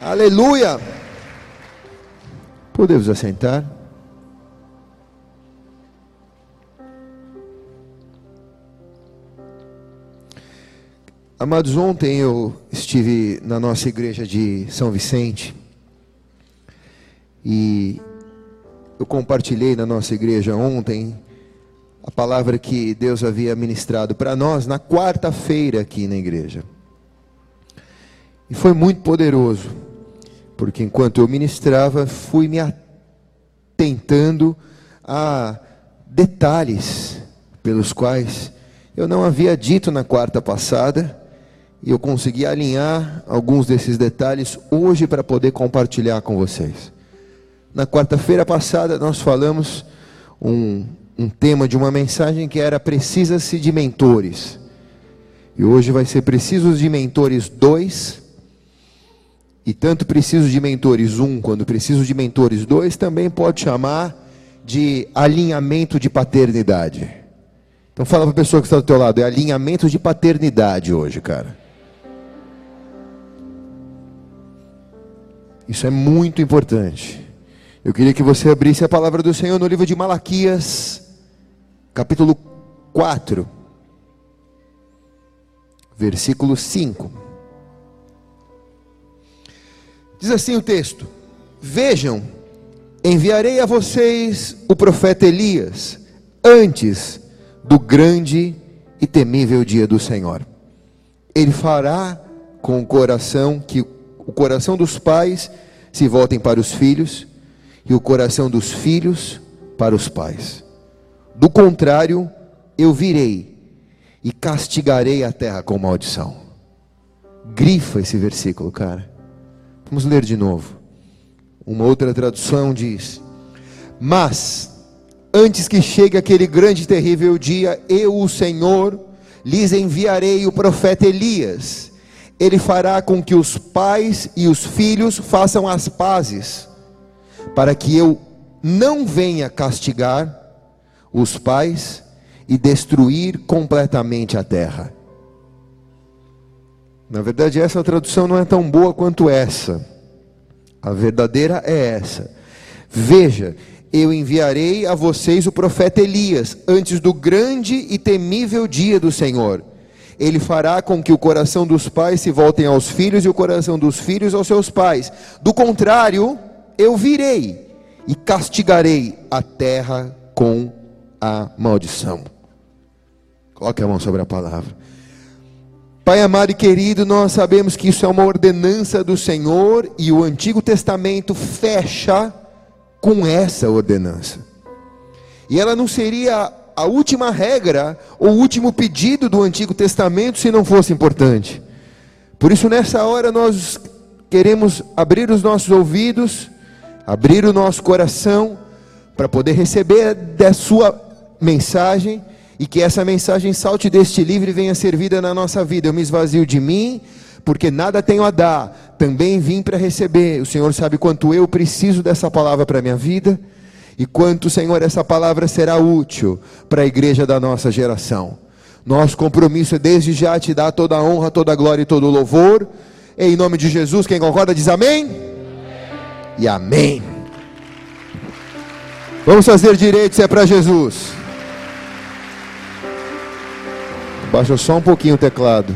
Aleluia! Podemos assentar? Amados, ontem eu estive na nossa igreja de São Vicente e eu compartilhei na nossa igreja ontem a palavra que Deus havia ministrado para nós na quarta-feira aqui na igreja. E foi muito poderoso porque enquanto eu ministrava, fui me atentando a detalhes pelos quais eu não havia dito na quarta passada, e eu consegui alinhar alguns desses detalhes hoje para poder compartilhar com vocês. Na quarta-feira passada, nós falamos um, um tema de uma mensagem que era Precisa-se de mentores. E hoje vai ser Precisos de Mentores 2 e tanto preciso de mentores 1 um, quando preciso de mentores 2, também pode chamar de alinhamento de paternidade. Então fala para a pessoa que está do teu lado, é alinhamento de paternidade hoje, cara. Isso é muito importante. Eu queria que você abrisse a palavra do Senhor no livro de Malaquias, capítulo 4, versículo 5. Diz assim o texto: Vejam, enviarei a vocês o profeta Elias antes do grande e temível dia do Senhor. Ele fará com o coração que o coração dos pais se voltem para os filhos e o coração dos filhos para os pais. Do contrário, eu virei e castigarei a terra com maldição. Grifa esse versículo, cara. Vamos ler de novo. Uma outra tradução diz: Mas, antes que chegue aquele grande e terrível dia, eu, o Senhor, lhes enviarei o profeta Elias. Ele fará com que os pais e os filhos façam as pazes, para que eu não venha castigar os pais e destruir completamente a terra. Na verdade, essa tradução não é tão boa quanto essa. A verdadeira é essa. Veja, eu enviarei a vocês o profeta Elias, antes do grande e temível dia do Senhor. Ele fará com que o coração dos pais se voltem aos filhos e o coração dos filhos aos seus pais. Do contrário, eu virei e castigarei a terra com a maldição. Coloque a mão sobre a palavra. Pai amado e querido, nós sabemos que isso é uma ordenança do Senhor e o Antigo Testamento fecha com essa ordenança. E ela não seria a última regra ou o último pedido do Antigo Testamento se não fosse importante. Por isso, nessa hora, nós queremos abrir os nossos ouvidos, abrir o nosso coração, para poder receber da Sua mensagem e que essa mensagem salte deste livro e venha servida na nossa vida. Eu me esvazio de mim, porque nada tenho a dar, também vim para receber. O Senhor sabe quanto eu preciso dessa palavra para a minha vida e quanto, Senhor, essa palavra será útil para a igreja da nossa geração. Nosso compromisso é desde já te dar toda a honra, toda a glória e todo o louvor. Em nome de Jesus, quem concorda diz amém. amém. E amém. Vamos fazer direito se é para Jesus. Baixa só um pouquinho o teclado.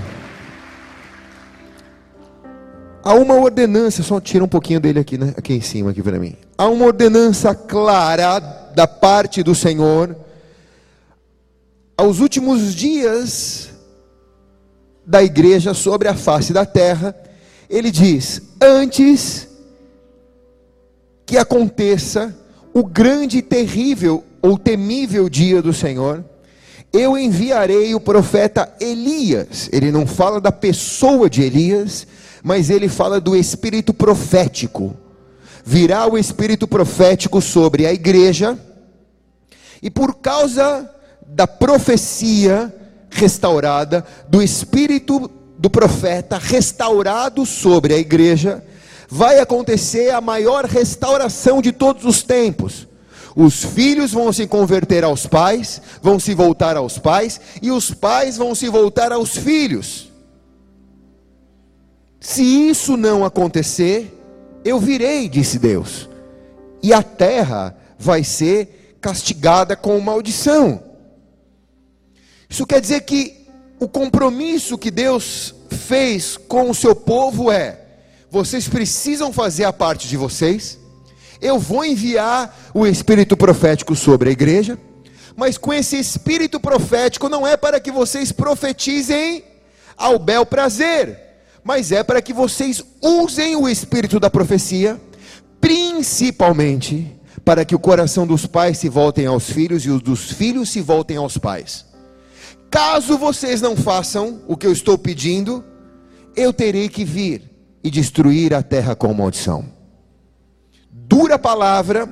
Há uma ordenança, só tira um pouquinho dele aqui, né? aqui em cima aqui para mim. Há uma ordenança clara da parte do Senhor aos últimos dias da igreja sobre a face da terra. Ele diz: antes que aconteça o grande e terrível ou temível dia do Senhor, eu enviarei o profeta Elias. Ele não fala da pessoa de Elias, mas ele fala do espírito profético. Virá o espírito profético sobre a igreja, e por causa da profecia restaurada, do espírito do profeta restaurado sobre a igreja, vai acontecer a maior restauração de todos os tempos. Os filhos vão se converter aos pais, vão se voltar aos pais, e os pais vão se voltar aos filhos. Se isso não acontecer, eu virei, disse Deus, e a terra vai ser castigada com maldição. Isso quer dizer que o compromisso que Deus fez com o seu povo é: vocês precisam fazer a parte de vocês, eu vou enviar o espírito profético sobre a igreja, mas com esse espírito profético não é para que vocês profetizem ao bel prazer, mas é para que vocês usem o espírito da profecia, principalmente para que o coração dos pais se voltem aos filhos e os dos filhos se voltem aos pais. Caso vocês não façam o que eu estou pedindo, eu terei que vir e destruir a terra com maldição. Dura palavra,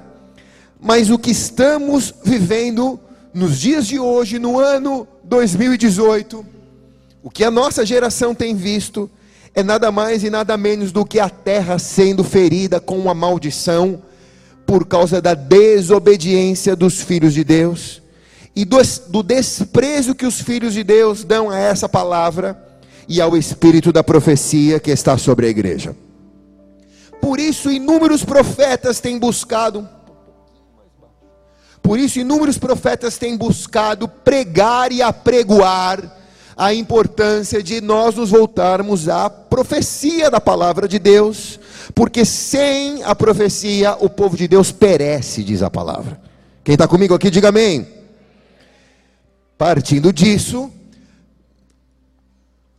mas o que estamos vivendo nos dias de hoje, no ano 2018, o que a nossa geração tem visto é nada mais e nada menos do que a terra sendo ferida com uma maldição por causa da desobediência dos filhos de Deus e do, do desprezo que os filhos de Deus dão a essa palavra e ao espírito da profecia que está sobre a igreja. Por isso, inúmeros profetas têm buscado, por isso, inúmeros profetas têm buscado pregar e apregoar a importância de nós nos voltarmos à profecia da palavra de Deus, porque sem a profecia o povo de Deus perece, diz a palavra. Quem está comigo aqui, diga amém. Partindo disso,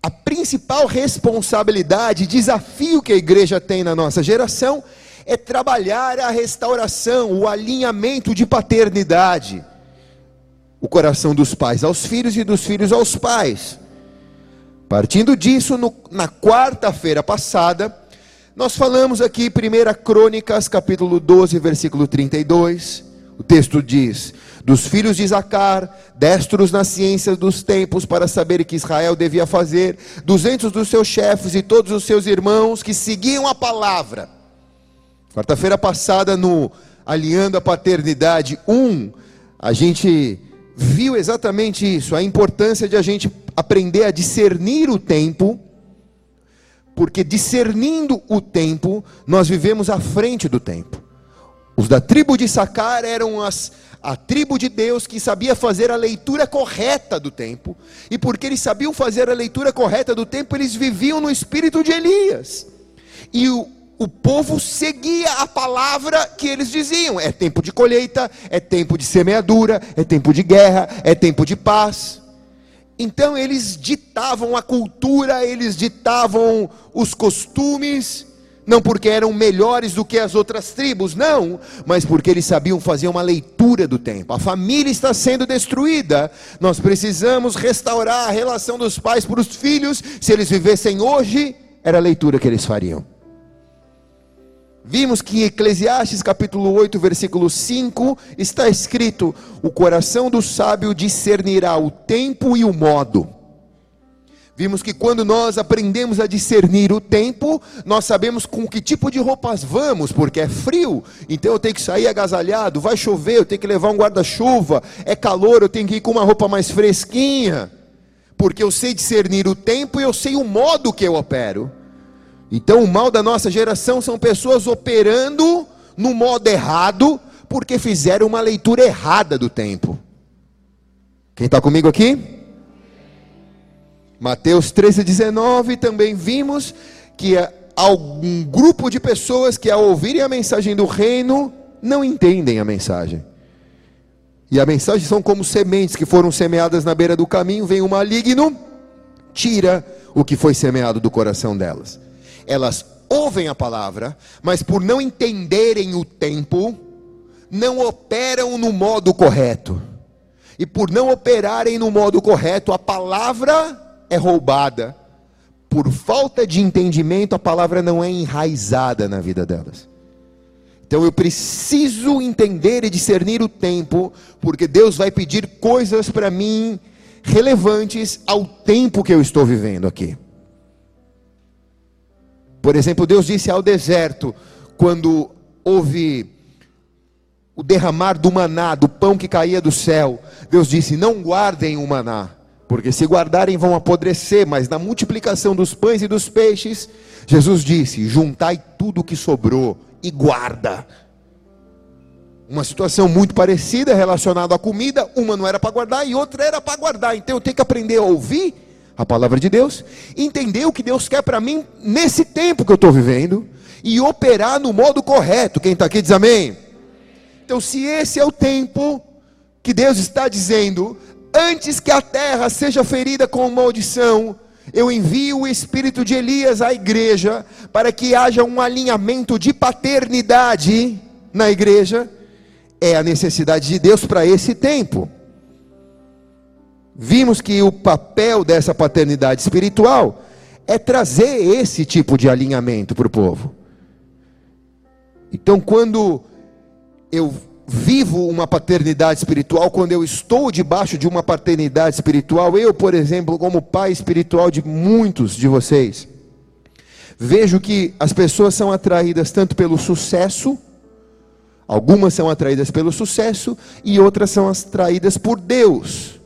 a principal responsabilidade, desafio que a igreja tem na nossa geração é trabalhar a restauração, o alinhamento de paternidade. O coração dos pais aos filhos e dos filhos aos pais. Partindo disso, no, na quarta-feira passada, nós falamos aqui, 1 Crônicas, capítulo 12, versículo 32. O texto diz: dos filhos de Zacar, destros na ciência dos tempos para saber o que Israel devia fazer, duzentos dos seus chefes e todos os seus irmãos que seguiam a palavra. Quarta-feira passada, no Alinhando a Paternidade 1, a gente viu exatamente isso, a importância de a gente aprender a discernir o tempo, porque discernindo o tempo, nós vivemos à frente do tempo. Os da tribo de Sacar eram as, a tribo de Deus que sabia fazer a leitura correta do tempo, e porque eles sabiam fazer a leitura correta do tempo, eles viviam no espírito de Elias. E o, o povo seguia a palavra que eles diziam: é tempo de colheita, é tempo de semeadura, é tempo de guerra, é tempo de paz. Então eles ditavam a cultura, eles ditavam os costumes, não porque eram melhores do que as outras tribos, não, mas porque eles sabiam fazer uma leitura do tempo. A família está sendo destruída, nós precisamos restaurar a relação dos pais para os filhos. Se eles vivessem hoje, era a leitura que eles fariam. Vimos que em Eclesiastes capítulo 8, versículo 5, está escrito: O coração do sábio discernirá o tempo e o modo. Vimos que quando nós aprendemos a discernir o tempo, nós sabemos com que tipo de roupas vamos, porque é frio, então eu tenho que sair agasalhado, vai chover, eu tenho que levar um guarda-chuva, é calor, eu tenho que ir com uma roupa mais fresquinha, porque eu sei discernir o tempo e eu sei o modo que eu opero. Então o mal da nossa geração são pessoas operando no modo errado, porque fizeram uma leitura errada do tempo. Quem está comigo aqui? Mateus 13, 19, também vimos que algum grupo de pessoas que ao ouvirem a mensagem do reino, não entendem a mensagem. E a mensagem são como sementes que foram semeadas na beira do caminho, vem o maligno, tira o que foi semeado do coração delas. Elas ouvem a palavra, mas por não entenderem o tempo, não operam no modo correto. E por não operarem no modo correto, a palavra é roubada, por falta de entendimento, a palavra não é enraizada na vida delas. Então eu preciso entender e discernir o tempo, porque Deus vai pedir coisas para mim relevantes ao tempo que eu estou vivendo aqui. Por exemplo, Deus disse ao deserto, quando houve o derramar do maná, do pão que caía do céu, Deus disse: Não guardem o maná, porque se guardarem vão apodrecer, mas na multiplicação dos pães e dos peixes, Jesus disse: juntai tudo o que sobrou e guarda. Uma situação muito parecida relacionada à comida, uma não era para guardar e outra era para guardar. Então eu tenho que aprender a ouvir a palavra de Deus, entender o que Deus quer para mim nesse tempo que eu estou vivendo e operar no modo correto. Quem está aqui diz amém. Então, se esse é o tempo que Deus está dizendo, antes que a terra seja ferida com maldição, eu envio o espírito de Elias à igreja para que haja um alinhamento de paternidade na igreja. É a necessidade de Deus para esse tempo. Vimos que o papel dessa paternidade espiritual é trazer esse tipo de alinhamento para o povo. Então, quando eu vivo uma paternidade espiritual, quando eu estou debaixo de uma paternidade espiritual, eu, por exemplo, como pai espiritual de muitos de vocês, vejo que as pessoas são atraídas tanto pelo sucesso, algumas são atraídas pelo sucesso e outras são atraídas por Deus.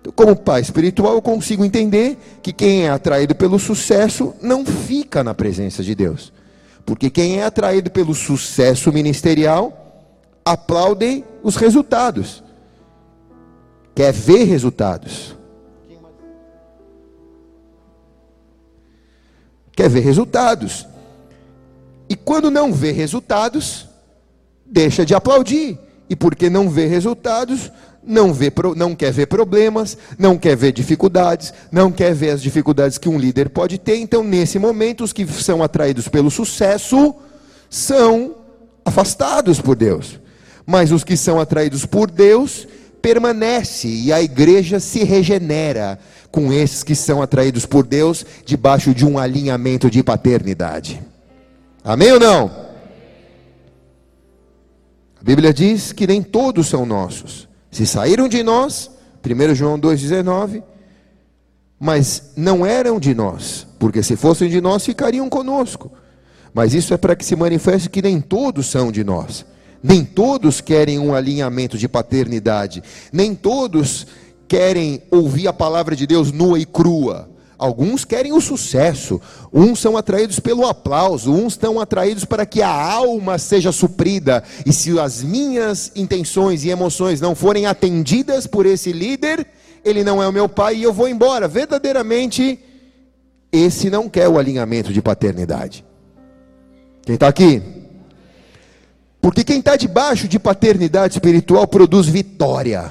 Então, como pai espiritual, eu consigo entender que quem é atraído pelo sucesso não fica na presença de Deus. Porque quem é atraído pelo sucesso ministerial aplaudem os resultados. Quer ver resultados. Quer ver resultados. E quando não vê resultados, deixa de aplaudir. E porque não vê resultados, não, vê, não quer ver problemas, não quer ver dificuldades, não quer ver as dificuldades que um líder pode ter. Então, nesse momento, os que são atraídos pelo sucesso são afastados por Deus mas os que são atraídos por Deus permanece e a igreja se regenera com esses que são atraídos por Deus debaixo de um alinhamento de paternidade. Amém ou não? A Bíblia diz que nem todos são nossos. Se saíram de nós, 1 João 2,19, mas não eram de nós, porque se fossem de nós ficariam conosco. Mas isso é para que se manifeste que nem todos são de nós. Nem todos querem um alinhamento de paternidade. Nem todos querem ouvir a palavra de Deus nua e crua. Alguns querem o sucesso, uns são atraídos pelo aplauso, uns estão atraídos para que a alma seja suprida. E se as minhas intenções e emoções não forem atendidas por esse líder, ele não é o meu pai e eu vou embora. Verdadeiramente, esse não quer o alinhamento de paternidade. Quem está aqui? Porque quem está debaixo de paternidade espiritual produz vitória.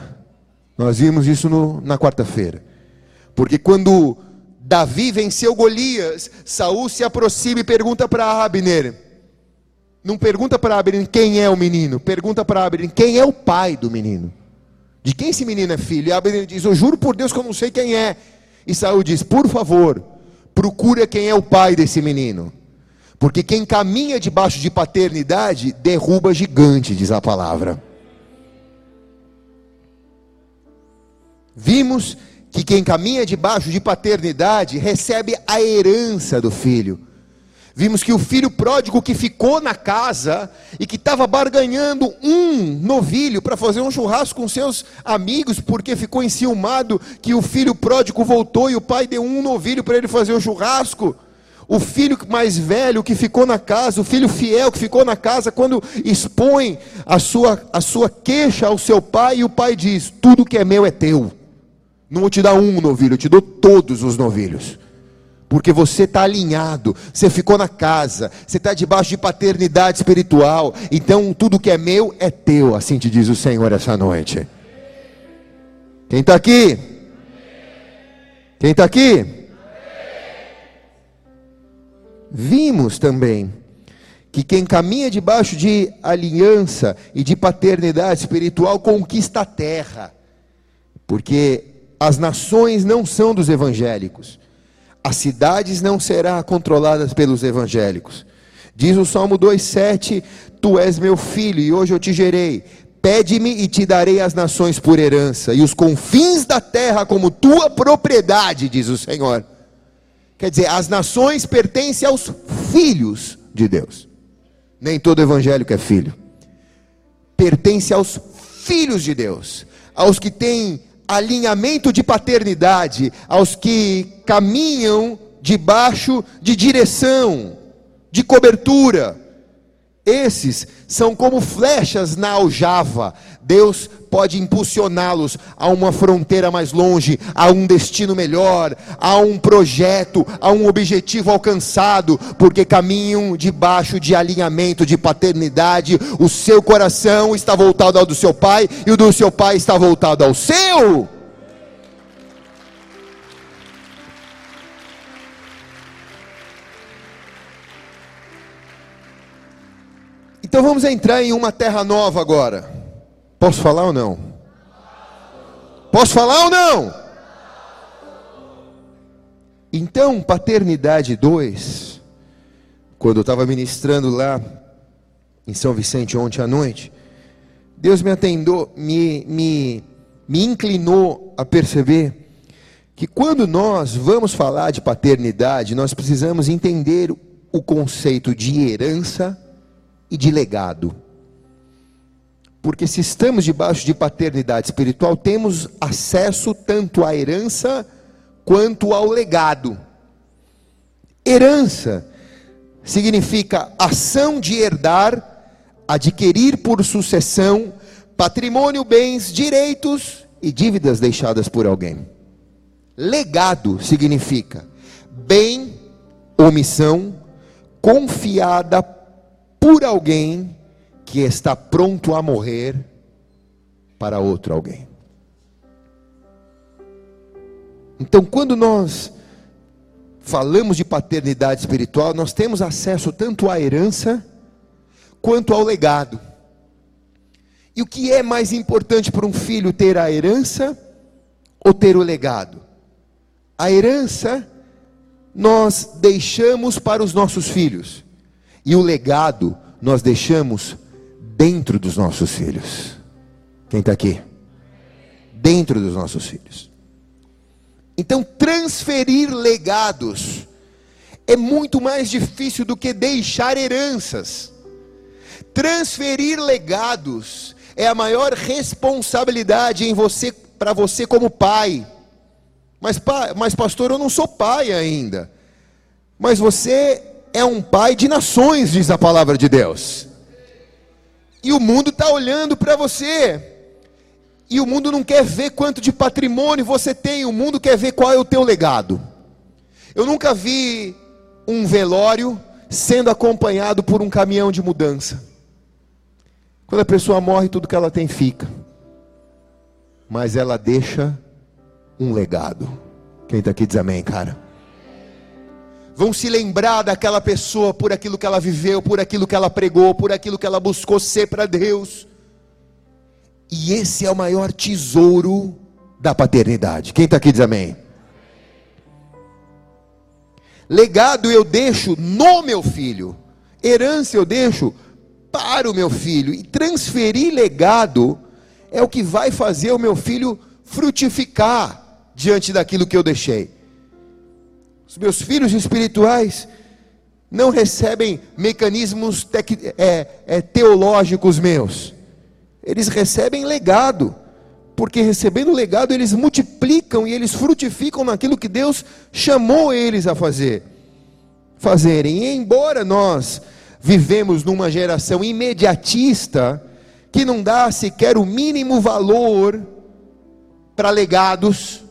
Nós vimos isso no, na quarta-feira. Porque quando Davi venceu Golias, Saul se aproxima e pergunta para Abner. Não pergunta para Abner quem é o menino, pergunta para Abner quem é o pai do menino. De quem esse menino é filho? E Abner diz: Eu juro por Deus que eu não sei quem é. E Saul diz: Por favor, procura quem é o pai desse menino. Porque quem caminha debaixo de paternidade derruba gigante, diz a palavra. Vimos que quem caminha debaixo de paternidade recebe a herança do filho. Vimos que o filho pródigo que ficou na casa e que estava barganhando um novilho para fazer um churrasco com seus amigos, porque ficou enciumado que o filho pródigo voltou e o pai deu um novilho para ele fazer um churrasco. O filho mais velho que ficou na casa, o filho fiel que ficou na casa, quando expõe a sua, a sua queixa ao seu pai, e o pai diz: Tudo que é meu é teu. Não vou te dar um novilho, eu te dou todos os novilhos. Porque você está alinhado, você ficou na casa, você está debaixo de paternidade espiritual. Então tudo que é meu é teu, assim te diz o Senhor essa noite. Quem está aqui? Quem está aqui? Vimos também que quem caminha debaixo de aliança e de paternidade espiritual conquista a terra, porque as nações não são dos evangélicos, as cidades não serão controladas pelos evangélicos. Diz o Salmo 2,7: Tu és meu filho e hoje eu te gerei. Pede-me e te darei as nações por herança, e os confins da terra como tua propriedade, diz o Senhor. Quer dizer, as nações pertencem aos filhos de Deus. Nem todo evangélico é filho. Pertence aos filhos de Deus, aos que têm alinhamento de paternidade aos que caminham debaixo de direção, de cobertura. Esses são como flechas na aljava. Deus pode impulsioná-los a uma fronteira mais longe, a um destino melhor, a um projeto, a um objetivo alcançado, porque caminham debaixo de alinhamento de paternidade. O seu coração está voltado ao do seu pai e o do seu pai está voltado ao seu. Então vamos entrar em uma terra nova agora. Posso falar ou não? Posso falar ou não? Então, paternidade 2, quando eu estava ministrando lá em São Vicente ontem à noite, Deus me atendou, me, me, me inclinou a perceber que quando nós vamos falar de paternidade, nós precisamos entender o conceito de herança e de legado. Porque se estamos debaixo de paternidade espiritual, temos acesso tanto à herança quanto ao legado. Herança significa ação de herdar, adquirir por sucessão, patrimônio, bens, direitos e dívidas deixadas por alguém. Legado significa bem ou missão confiada por alguém que está pronto a morrer para outro alguém. Então, quando nós falamos de paternidade espiritual, nós temos acesso tanto à herança quanto ao legado. E o que é mais importante para um filho ter a herança ou ter o legado? A herança nós deixamos para os nossos filhos. E o legado nós deixamos dentro dos nossos filhos. Quem está aqui? Dentro dos nossos filhos. Então, transferir legados é muito mais difícil do que deixar heranças. Transferir legados é a maior responsabilidade em você para você como pai. Mas, mas pastor, eu não sou pai ainda. Mas você é um pai de nações, diz a palavra de Deus. E o mundo está olhando para você. E o mundo não quer ver quanto de patrimônio você tem, o mundo quer ver qual é o teu legado. Eu nunca vi um velório sendo acompanhado por um caminhão de mudança. Quando a pessoa morre, tudo que ela tem fica. Mas ela deixa um legado. Quem está aqui diz amém, cara vão se lembrar daquela pessoa por aquilo que ela viveu, por aquilo que ela pregou, por aquilo que ela buscou ser para Deus. E esse é o maior tesouro da paternidade. Quem está aqui diz amém? Legado eu deixo no meu filho, herança eu deixo para o meu filho, e transferir legado é o que vai fazer o meu filho frutificar diante daquilo que eu deixei. Os meus filhos espirituais não recebem mecanismos tec, é, é, teológicos meus. Eles recebem legado. Porque recebendo legado, eles multiplicam e eles frutificam naquilo que Deus chamou eles a fazer. Fazerem. E embora nós vivemos numa geração imediatista, que não dá sequer o mínimo valor para legados,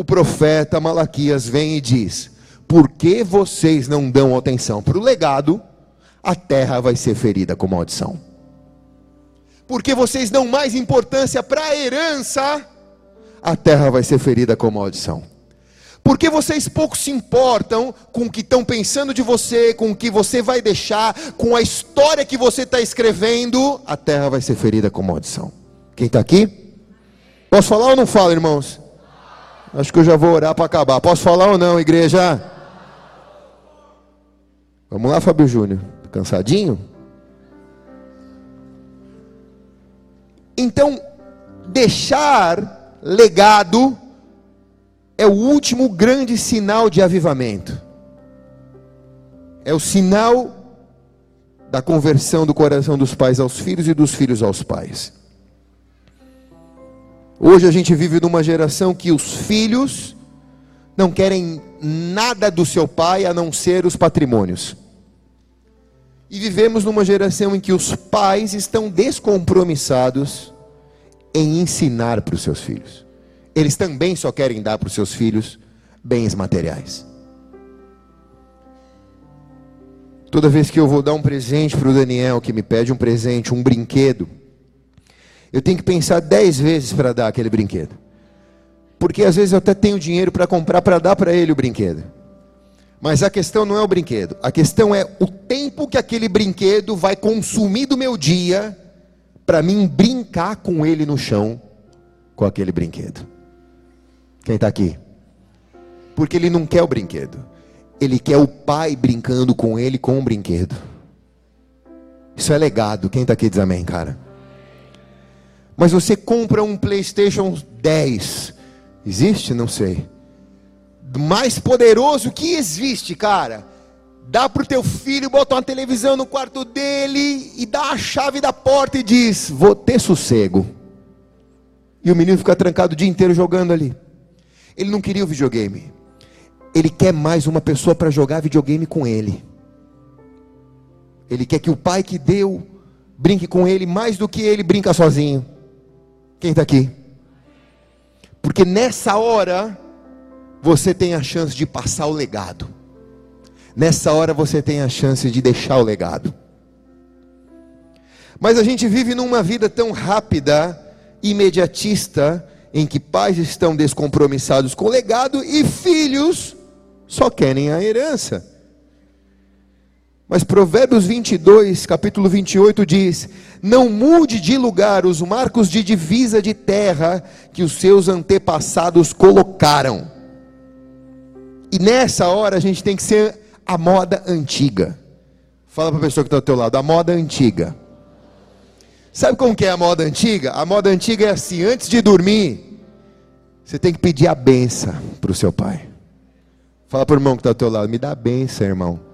o profeta Malaquias vem e diz: Por que vocês não dão atenção para o legado, a terra vai ser ferida com maldição. Porque vocês dão mais importância para a herança, a terra vai ser ferida com maldição. Porque vocês pouco se importam com o que estão pensando de você, com o que você vai deixar, com a história que você está escrevendo, a terra vai ser ferida com maldição. Quem está aqui? Posso falar ou não falo, irmãos? Acho que eu já vou orar para acabar. Posso falar ou não, igreja? Vamos lá, Fábio Júnior. Cansadinho? Então, deixar legado é o último grande sinal de avivamento. É o sinal da conversão do coração dos pais aos filhos e dos filhos aos pais. Hoje a gente vive numa geração que os filhos não querem nada do seu pai a não ser os patrimônios. E vivemos numa geração em que os pais estão descompromissados em ensinar para os seus filhos. Eles também só querem dar para os seus filhos bens materiais. Toda vez que eu vou dar um presente para o Daniel, que me pede um presente, um brinquedo, eu tenho que pensar dez vezes para dar aquele brinquedo. Porque às vezes eu até tenho dinheiro para comprar para dar para ele o brinquedo. Mas a questão não é o brinquedo, a questão é o tempo que aquele brinquedo vai consumir do meu dia para mim brincar com ele no chão com aquele brinquedo. Quem está aqui? Porque ele não quer o brinquedo, ele quer o pai brincando com ele com o brinquedo. Isso é legado. Quem está aqui diz amém, cara? Mas você compra um PlayStation 10, existe? Não sei mais poderoso que existe, cara. Dá para o teu filho, bota uma televisão no quarto dele e dá a chave da porta e diz: Vou ter sossego. E o menino fica trancado o dia inteiro jogando ali. Ele não queria o videogame. Ele quer mais uma pessoa para jogar videogame com ele. Ele quer que o pai que deu brinque com ele mais do que ele brinca sozinho. Quem está aqui? Porque nessa hora você tem a chance de passar o legado. Nessa hora você tem a chance de deixar o legado. Mas a gente vive numa vida tão rápida, imediatista, em que pais estão descompromissados com o legado e filhos só querem a herança. Mas Provérbios 22, capítulo 28 diz: Não mude de lugar os marcos de divisa de terra que os seus antepassados colocaram e nessa hora a gente tem que ser a moda antiga. Fala para a pessoa que está ao teu lado, a moda antiga. Sabe como que é a moda antiga? A moda antiga é assim, antes de dormir, você tem que pedir a benção para o seu pai. Fala para o irmão que está ao teu lado, me dá a benção, irmão.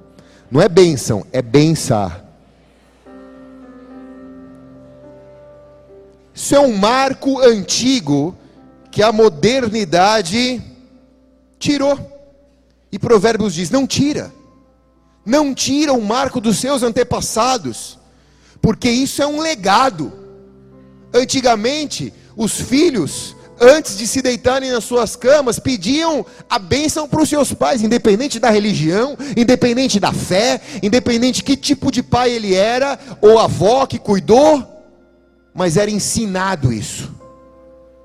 Não é benção, é bençar. Isso é um marco antigo que a modernidade tirou. E Provérbios diz: não tira, não tira o marco dos seus antepassados, porque isso é um legado. Antigamente, os filhos, antes de se deitarem nas suas camas, pediam a bênção para os seus pais, independente da religião, independente da fé, independente que tipo de pai ele era, ou avó que cuidou, mas era ensinado isso.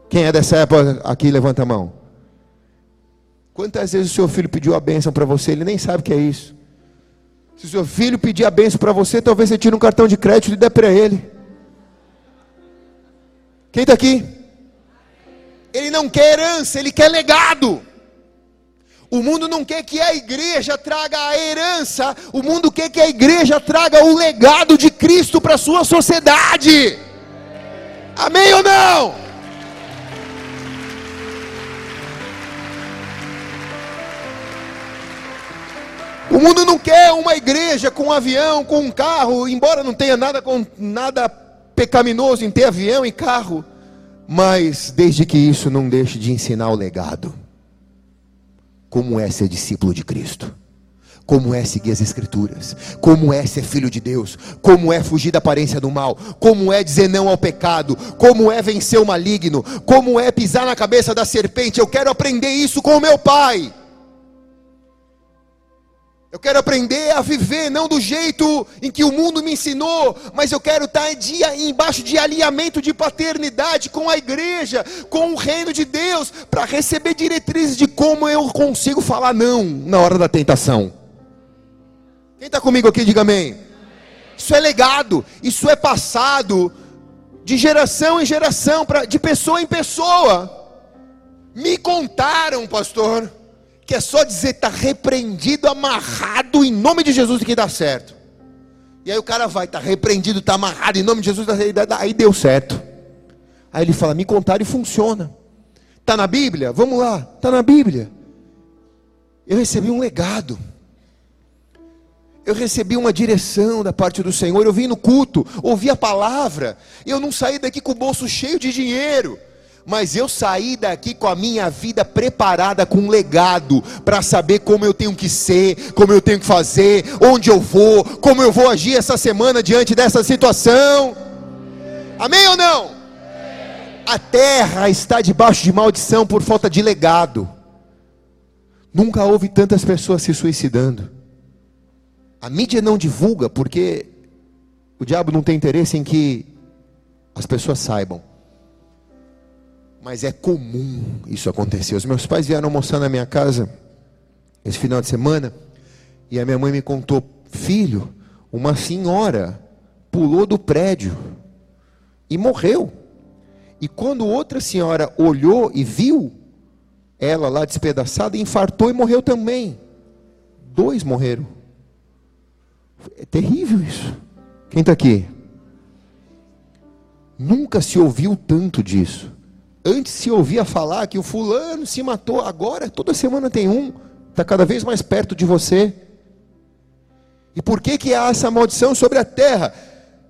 Quem é dessa época aqui, levanta a mão. Quantas vezes o seu filho pediu a bênção para você, ele nem sabe o que é isso. Se o seu filho pedir a bênção para você, talvez você tire um cartão de crédito e dê para ele. Quem está aqui? Ele não quer herança, ele quer legado. O mundo não quer que a igreja traga a herança, o mundo quer que a igreja traga o legado de Cristo para a sua sociedade. Amém ou não? O mundo não quer uma igreja com um avião, com um carro, embora não tenha nada com nada pecaminoso em ter avião e carro, mas desde que isso não deixe de ensinar o legado. Como é ser discípulo de Cristo? Como é seguir as Escrituras? Como é ser filho de Deus? Como é fugir da aparência do mal? Como é dizer não ao pecado? Como é vencer o maligno? Como é pisar na cabeça da serpente? Eu quero aprender isso com o meu pai. Eu quero aprender a viver não do jeito em que o mundo me ensinou, mas eu quero estar dia, embaixo de alinhamento de paternidade com a igreja, com o reino de Deus, para receber diretrizes de como eu consigo falar não na hora da tentação. Quem está comigo aqui, diga amém. Isso é legado, isso é passado de geração em geração, pra, de pessoa em pessoa. Me contaram, pastor que é só dizer está repreendido, amarrado em nome de Jesus que dá certo. E aí o cara vai, está repreendido, está amarrado em nome de Jesus, aí deu certo. Aí ele fala, me contaram e funciona. Está na Bíblia? Vamos lá, está na Bíblia. Eu recebi um legado. Eu recebi uma direção da parte do Senhor. Eu vim no culto, ouvi a palavra. Eu não saí daqui com o bolso cheio de dinheiro mas eu saí daqui com a minha vida preparada, com um legado, para saber como eu tenho que ser, como eu tenho que fazer, onde eu vou, como eu vou agir essa semana diante dessa situação. Amém ou não? A terra está debaixo de maldição por falta de legado. Nunca houve tantas pessoas se suicidando. A mídia não divulga porque o diabo não tem interesse em que as pessoas saibam. Mas é comum isso acontecer. Os meus pais vieram almoçar na minha casa esse final de semana e a minha mãe me contou: filho, uma senhora pulou do prédio e morreu. E quando outra senhora olhou e viu ela lá despedaçada, infartou e morreu também. Dois morreram. É terrível isso. Quem está aqui? Nunca se ouviu tanto disso. Antes se ouvia falar que o fulano se matou, agora toda semana tem um, está cada vez mais perto de você. E por que, que há essa maldição sobre a terra?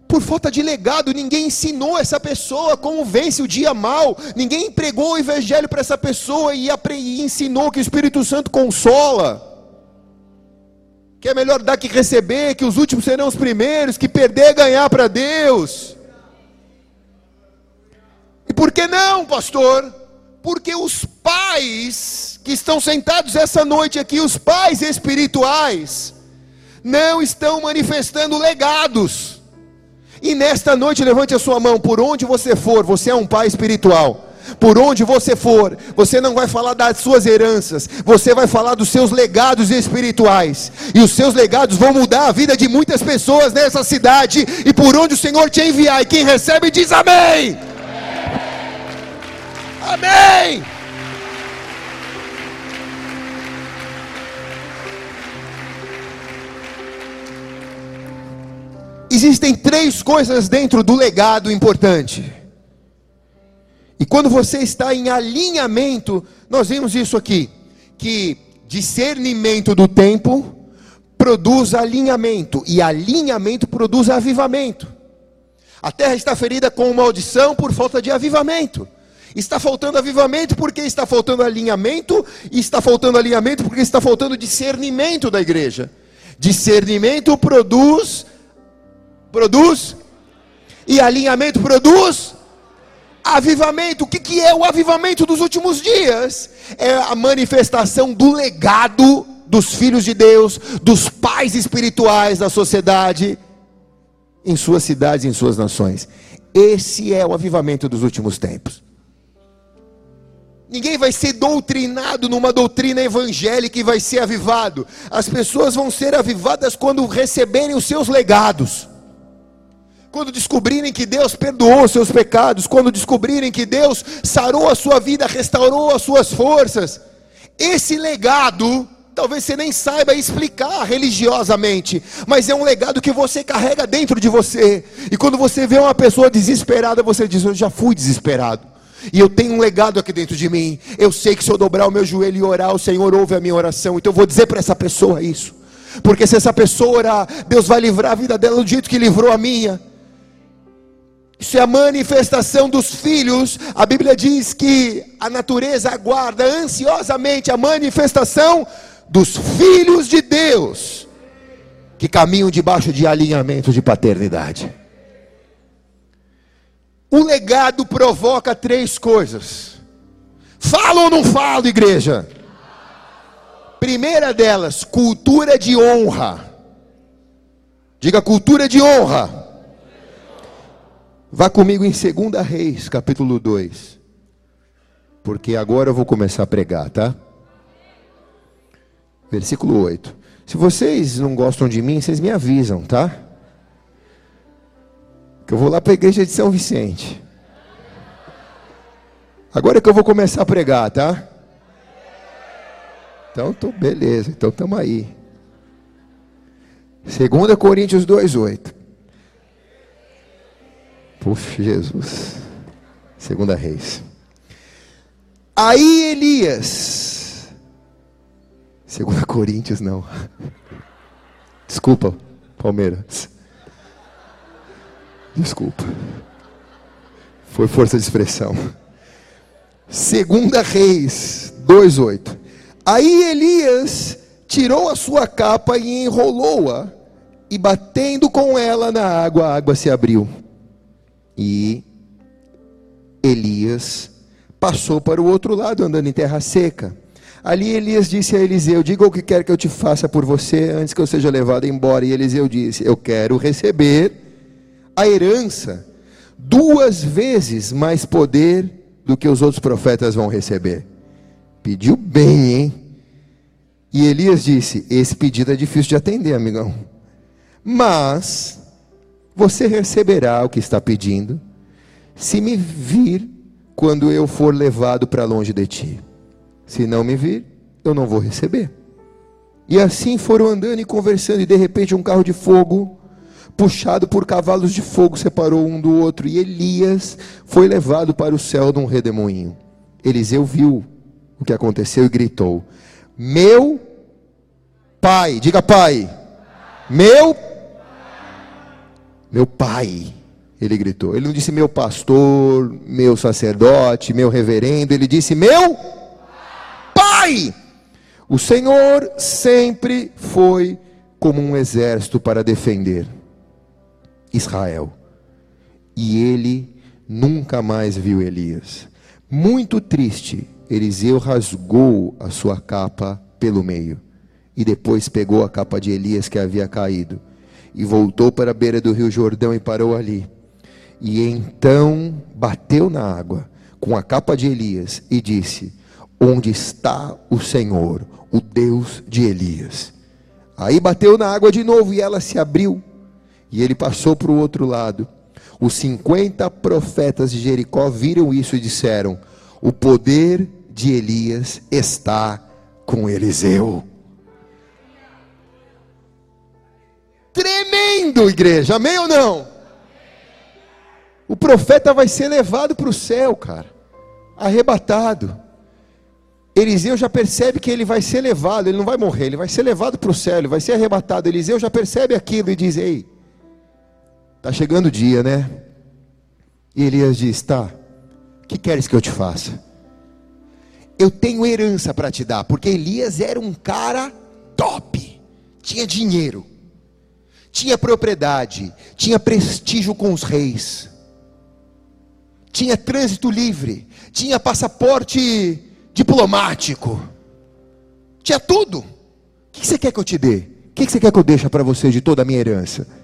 Por falta de legado, ninguém ensinou essa pessoa como vence o dia mal, ninguém pregou o evangelho para essa pessoa e, e ensinou que o Espírito Santo consola, que é melhor dar que receber, que os últimos serão os primeiros, que perder é ganhar para Deus. E por que não, pastor? Porque os pais que estão sentados essa noite aqui, os pais espirituais, não estão manifestando legados. E nesta noite, levante a sua mão, por onde você for, você é um pai espiritual. Por onde você for, você não vai falar das suas heranças, você vai falar dos seus legados espirituais. E os seus legados vão mudar a vida de muitas pessoas nessa cidade. E por onde o Senhor te enviar, e quem recebe diz amém. Amém. Existem três coisas dentro do legado importante. E quando você está em alinhamento, nós vimos isso aqui, que discernimento do tempo produz alinhamento e alinhamento produz avivamento. A terra está ferida com maldição por falta de avivamento. Está faltando avivamento porque está faltando alinhamento, e está faltando alinhamento porque está faltando discernimento da igreja. Discernimento produz produz e alinhamento produz avivamento. O que, que é o avivamento dos últimos dias? É a manifestação do legado dos filhos de Deus, dos pais espirituais da sociedade, em suas cidades, em suas nações. Esse é o avivamento dos últimos tempos. Ninguém vai ser doutrinado numa doutrina evangélica e vai ser avivado. As pessoas vão ser avivadas quando receberem os seus legados. Quando descobrirem que Deus perdoou os seus pecados, quando descobrirem que Deus sarou a sua vida, restaurou as suas forças. Esse legado, talvez você nem saiba explicar religiosamente, mas é um legado que você carrega dentro de você. E quando você vê uma pessoa desesperada, você diz: Eu já fui desesperado. E eu tenho um legado aqui dentro de mim. Eu sei que se eu dobrar o meu joelho e orar, o Senhor ouve a minha oração. Então eu vou dizer para essa pessoa isso. Porque se essa pessoa orar, Deus vai livrar a vida dela do jeito que livrou a minha. Isso é a manifestação dos filhos. A Bíblia diz que a natureza aguarda ansiosamente a manifestação dos filhos de Deus que caminham debaixo de alinhamento de paternidade. O legado provoca três coisas. Fala ou não fala, igreja? Primeira delas, cultura de honra. Diga cultura de honra. Vá comigo em 2 Reis, capítulo 2. Porque agora eu vou começar a pregar, tá? Versículo 8. Se vocês não gostam de mim, vocês me avisam, tá? Que eu vou lá para a igreja de São Vicente. Agora é que eu vou começar a pregar, tá? Então, tô, beleza, então estamos aí. 2 Coríntios 2,8. Puxa, Jesus. Segunda Reis. Aí Elias. Segunda Coríntios, não. Desculpa, Palmeiras. Desculpa. Foi força de expressão. Segunda Reis 2:8. Aí Elias tirou a sua capa e enrolou-a, e batendo com ela na água, a água se abriu. E Elias passou para o outro lado, andando em terra seca. Ali Elias disse a Eliseu: Diga o que quer que eu te faça por você antes que eu seja levado embora. E Eliseu disse: Eu quero receber a herança duas vezes mais poder do que os outros profetas vão receber. Pediu bem, hein? E Elias disse: Esse pedido é difícil de atender, amigão. Mas você receberá o que está pedindo, se me vir quando eu for levado para longe de ti. Se não me vir, eu não vou receber. E assim foram andando e conversando, e de repente um carro de fogo puxado por cavalos de fogo, separou um do outro, e Elias foi levado para o céu num redemoinho. Eliseu viu o que aconteceu e gritou: Meu pai, diga pai, meu, meu pai, ele gritou. Ele não disse meu pastor, meu sacerdote, meu reverendo, ele disse meu pai. O Senhor sempre foi como um exército para defender. Israel. E ele nunca mais viu Elias. Muito triste, Eliseu rasgou a sua capa pelo meio e depois pegou a capa de Elias que havia caído e voltou para a beira do rio Jordão e parou ali. E então bateu na água com a capa de Elias e disse: Onde está o Senhor, o Deus de Elias? Aí bateu na água de novo e ela se abriu e ele passou para o outro lado. Os 50 profetas de Jericó viram isso e disseram: O poder de Elias está com Eliseu. Tremendo, igreja, amém ou não? O profeta vai ser levado para o céu, cara, arrebatado. Eliseu já percebe que ele vai ser levado, ele não vai morrer, ele vai ser levado para o céu, ele vai ser arrebatado. Eliseu já percebe aquilo e diz: Ei, Está chegando o dia, né? E Elias diz: Tá, o que queres que eu te faça? Eu tenho herança para te dar, porque Elias era um cara top, tinha dinheiro, tinha propriedade, tinha prestígio com os reis, tinha trânsito livre, tinha passaporte diplomático, tinha tudo. O que você quer que eu te dê? O que você quer que eu deixe para você de toda a minha herança?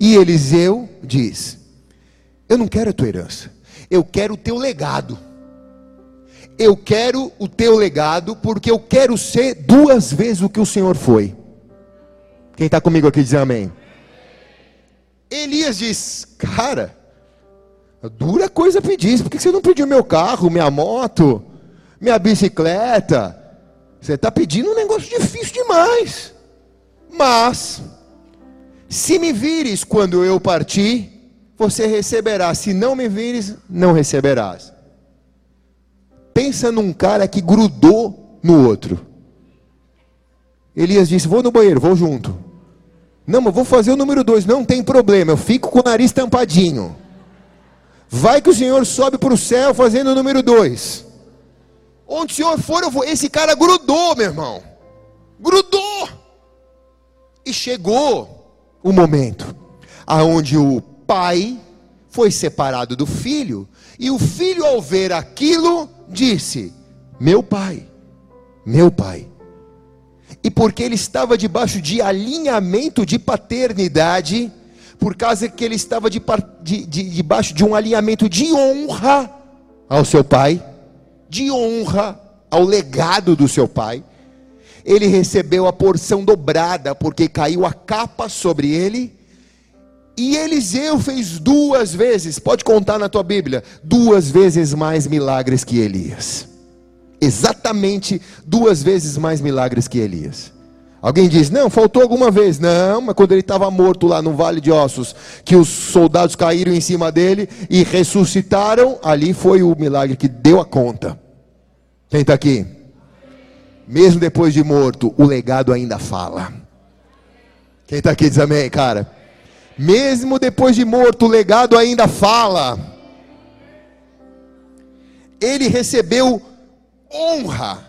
E Eliseu diz: Eu não quero a tua herança, eu quero o teu legado. Eu quero o teu legado, porque eu quero ser duas vezes o que o Senhor foi. Quem está comigo aqui diz amém. Elias diz: Cara, dura coisa pedir, por que você não pediu meu carro, minha moto, minha bicicleta? Você está pedindo um negócio difícil demais. Mas se me vires quando eu partir, você receberá. Se não me vires, não receberás. Pensa num cara que grudou no outro. Elias disse: Vou no banheiro, vou junto. Não, mas vou fazer o número dois. Não tem problema, eu fico com o nariz tampadinho. Vai que o Senhor sobe para o céu fazendo o número dois. Onde o Senhor for, eu vou. Esse cara grudou, meu irmão. Grudou. E chegou o momento aonde o pai foi separado do filho e o filho ao ver aquilo disse: "Meu pai, meu pai". E porque ele estava debaixo de alinhamento de paternidade, por causa que ele estava de, de, de, debaixo de um alinhamento de honra ao seu pai, de honra ao legado do seu pai, ele recebeu a porção dobrada, porque caiu a capa sobre ele. E Eliseu fez duas vezes, pode contar na tua Bíblia, duas vezes mais milagres que Elias. Exatamente duas vezes mais milagres que Elias. Alguém diz, não, faltou alguma vez. Não, mas quando ele estava morto lá no vale de ossos, que os soldados caíram em cima dele e ressuscitaram, ali foi o milagre que deu a conta. Quem está aqui? Mesmo depois de morto, o legado ainda fala. Quem está aqui diz amém, cara? Mesmo depois de morto, o legado ainda fala. ele recebeu honra.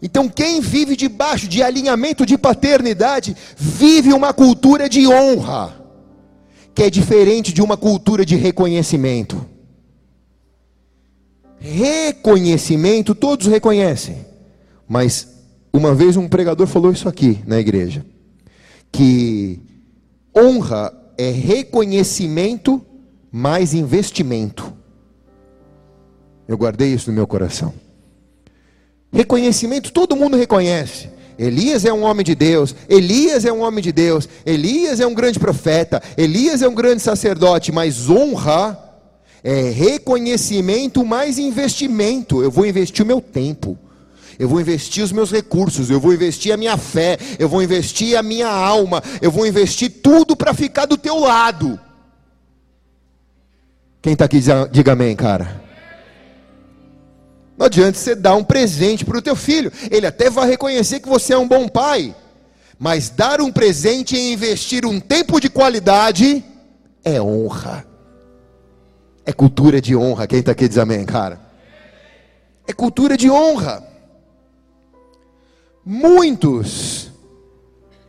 Então, quem vive debaixo de alinhamento de paternidade, vive uma cultura de honra, que é diferente de uma cultura de reconhecimento. Reconhecimento, todos reconhecem, mas uma vez um pregador falou isso aqui na igreja, que honra é reconhecimento mais investimento. Eu guardei isso no meu coração. Reconhecimento, todo mundo reconhece. Elias é um homem de Deus, Elias é um homem de Deus, Elias é um grande profeta, Elias é um grande sacerdote, mas honra é reconhecimento mais investimento. Eu vou investir o meu tempo, eu vou investir os meus recursos, eu vou investir a minha fé, eu vou investir a minha alma, eu vou investir tudo para ficar do teu lado. Quem está aqui, diga amém, cara. Não adianta você dar um presente para o teu filho. Ele até vai reconhecer que você é um bom pai. Mas dar um presente e investir um tempo de qualidade é honra. É cultura de honra. Quem está aqui diz amém, cara? É cultura de honra. Muitos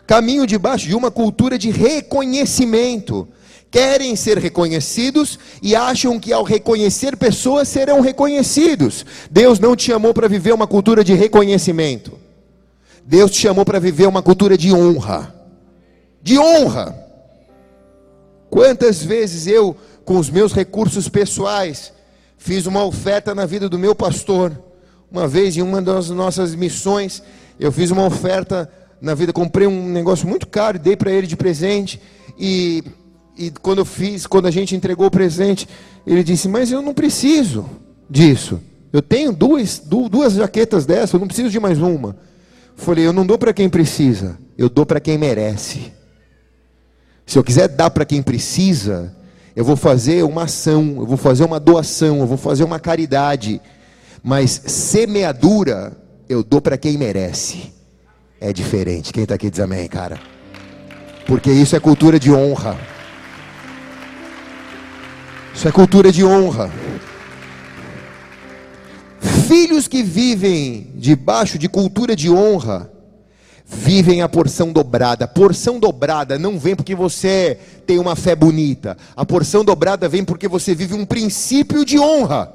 caminham debaixo de uma cultura de reconhecimento querem ser reconhecidos e acham que ao reconhecer pessoas serão reconhecidos. Deus não te chamou para viver uma cultura de reconhecimento. Deus te chamou para viver uma cultura de honra. De honra. Quantas vezes eu, com os meus recursos pessoais, fiz uma oferta na vida do meu pastor. Uma vez em uma das nossas missões, eu fiz uma oferta na vida, comprei um negócio muito caro e dei para ele de presente. E e quando eu fiz, quando a gente entregou o presente, ele disse: Mas eu não preciso disso. Eu tenho duas, duas jaquetas dessas, eu não preciso de mais uma. Falei: Eu não dou para quem precisa, eu dou para quem merece. Se eu quiser dar para quem precisa, eu vou fazer uma ação, eu vou fazer uma doação, eu vou fazer uma caridade. Mas semeadura, eu dou para quem merece. É diferente. Quem está aqui diz amém, cara. Porque isso é cultura de honra. Isso é cultura de honra. Filhos que vivem debaixo de cultura de honra, vivem a porção dobrada. Porção dobrada não vem porque você tem uma fé bonita. A porção dobrada vem porque você vive um princípio de honra.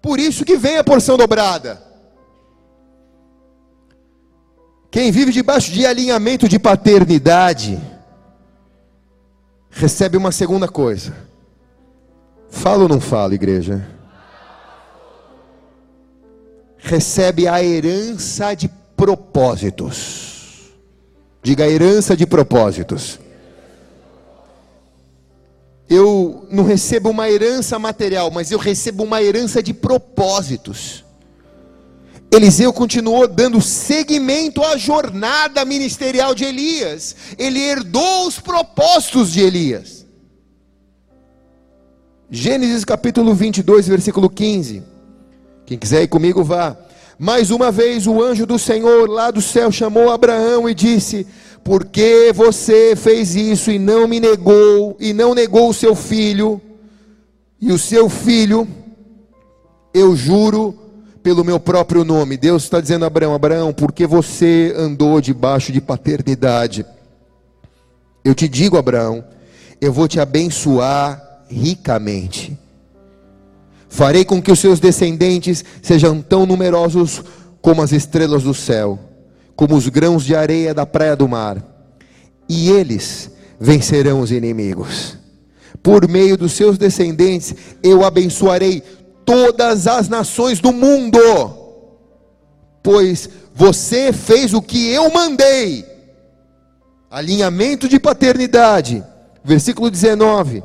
Por isso que vem a porção dobrada. Quem vive debaixo de alinhamento de paternidade, recebe uma segunda coisa Fala ou não fala, igreja? Recebe a herança de propósitos. Diga herança de propósitos. Eu não recebo uma herança material, mas eu recebo uma herança de propósitos. Eliseu continuou dando seguimento à jornada ministerial de Elias. Ele herdou os propósitos de Elias. Gênesis capítulo 22, versículo 15. Quem quiser ir comigo, vá. Mais uma vez o anjo do Senhor lá do céu chamou Abraão e disse: Por que você fez isso e não me negou, e não negou o seu filho? E o seu filho, eu juro pelo meu próprio nome. Deus está dizendo a Abraão: Abraão, porque você andou debaixo de paternidade? Eu te digo, Abraão, eu vou te abençoar ricamente. Farei com que os seus descendentes sejam tão numerosos como as estrelas do céu, como os grãos de areia da praia do mar. E eles vencerão os inimigos. Por meio dos seus descendentes, eu abençoarei todas as nações do mundo, pois você fez o que eu mandei. Alinhamento de paternidade. Versículo 19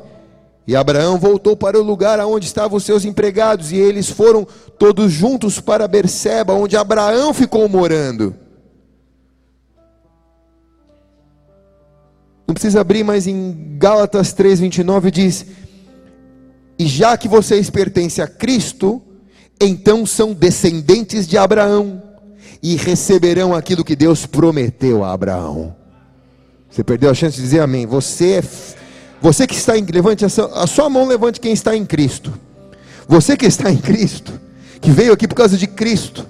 e Abraão voltou para o lugar onde estavam os seus empregados, e eles foram todos juntos para Berseba, onde Abraão ficou morando. Não precisa abrir, mas em Gálatas 3:29 diz: "E já que vocês pertencem a Cristo, então são descendentes de Abraão e receberão aquilo que Deus prometeu a Abraão." Você perdeu a chance de dizer amém. Você é você que está em, levante a sua, a sua mão, levante quem está em Cristo. Você que está em Cristo, que veio aqui por causa de Cristo,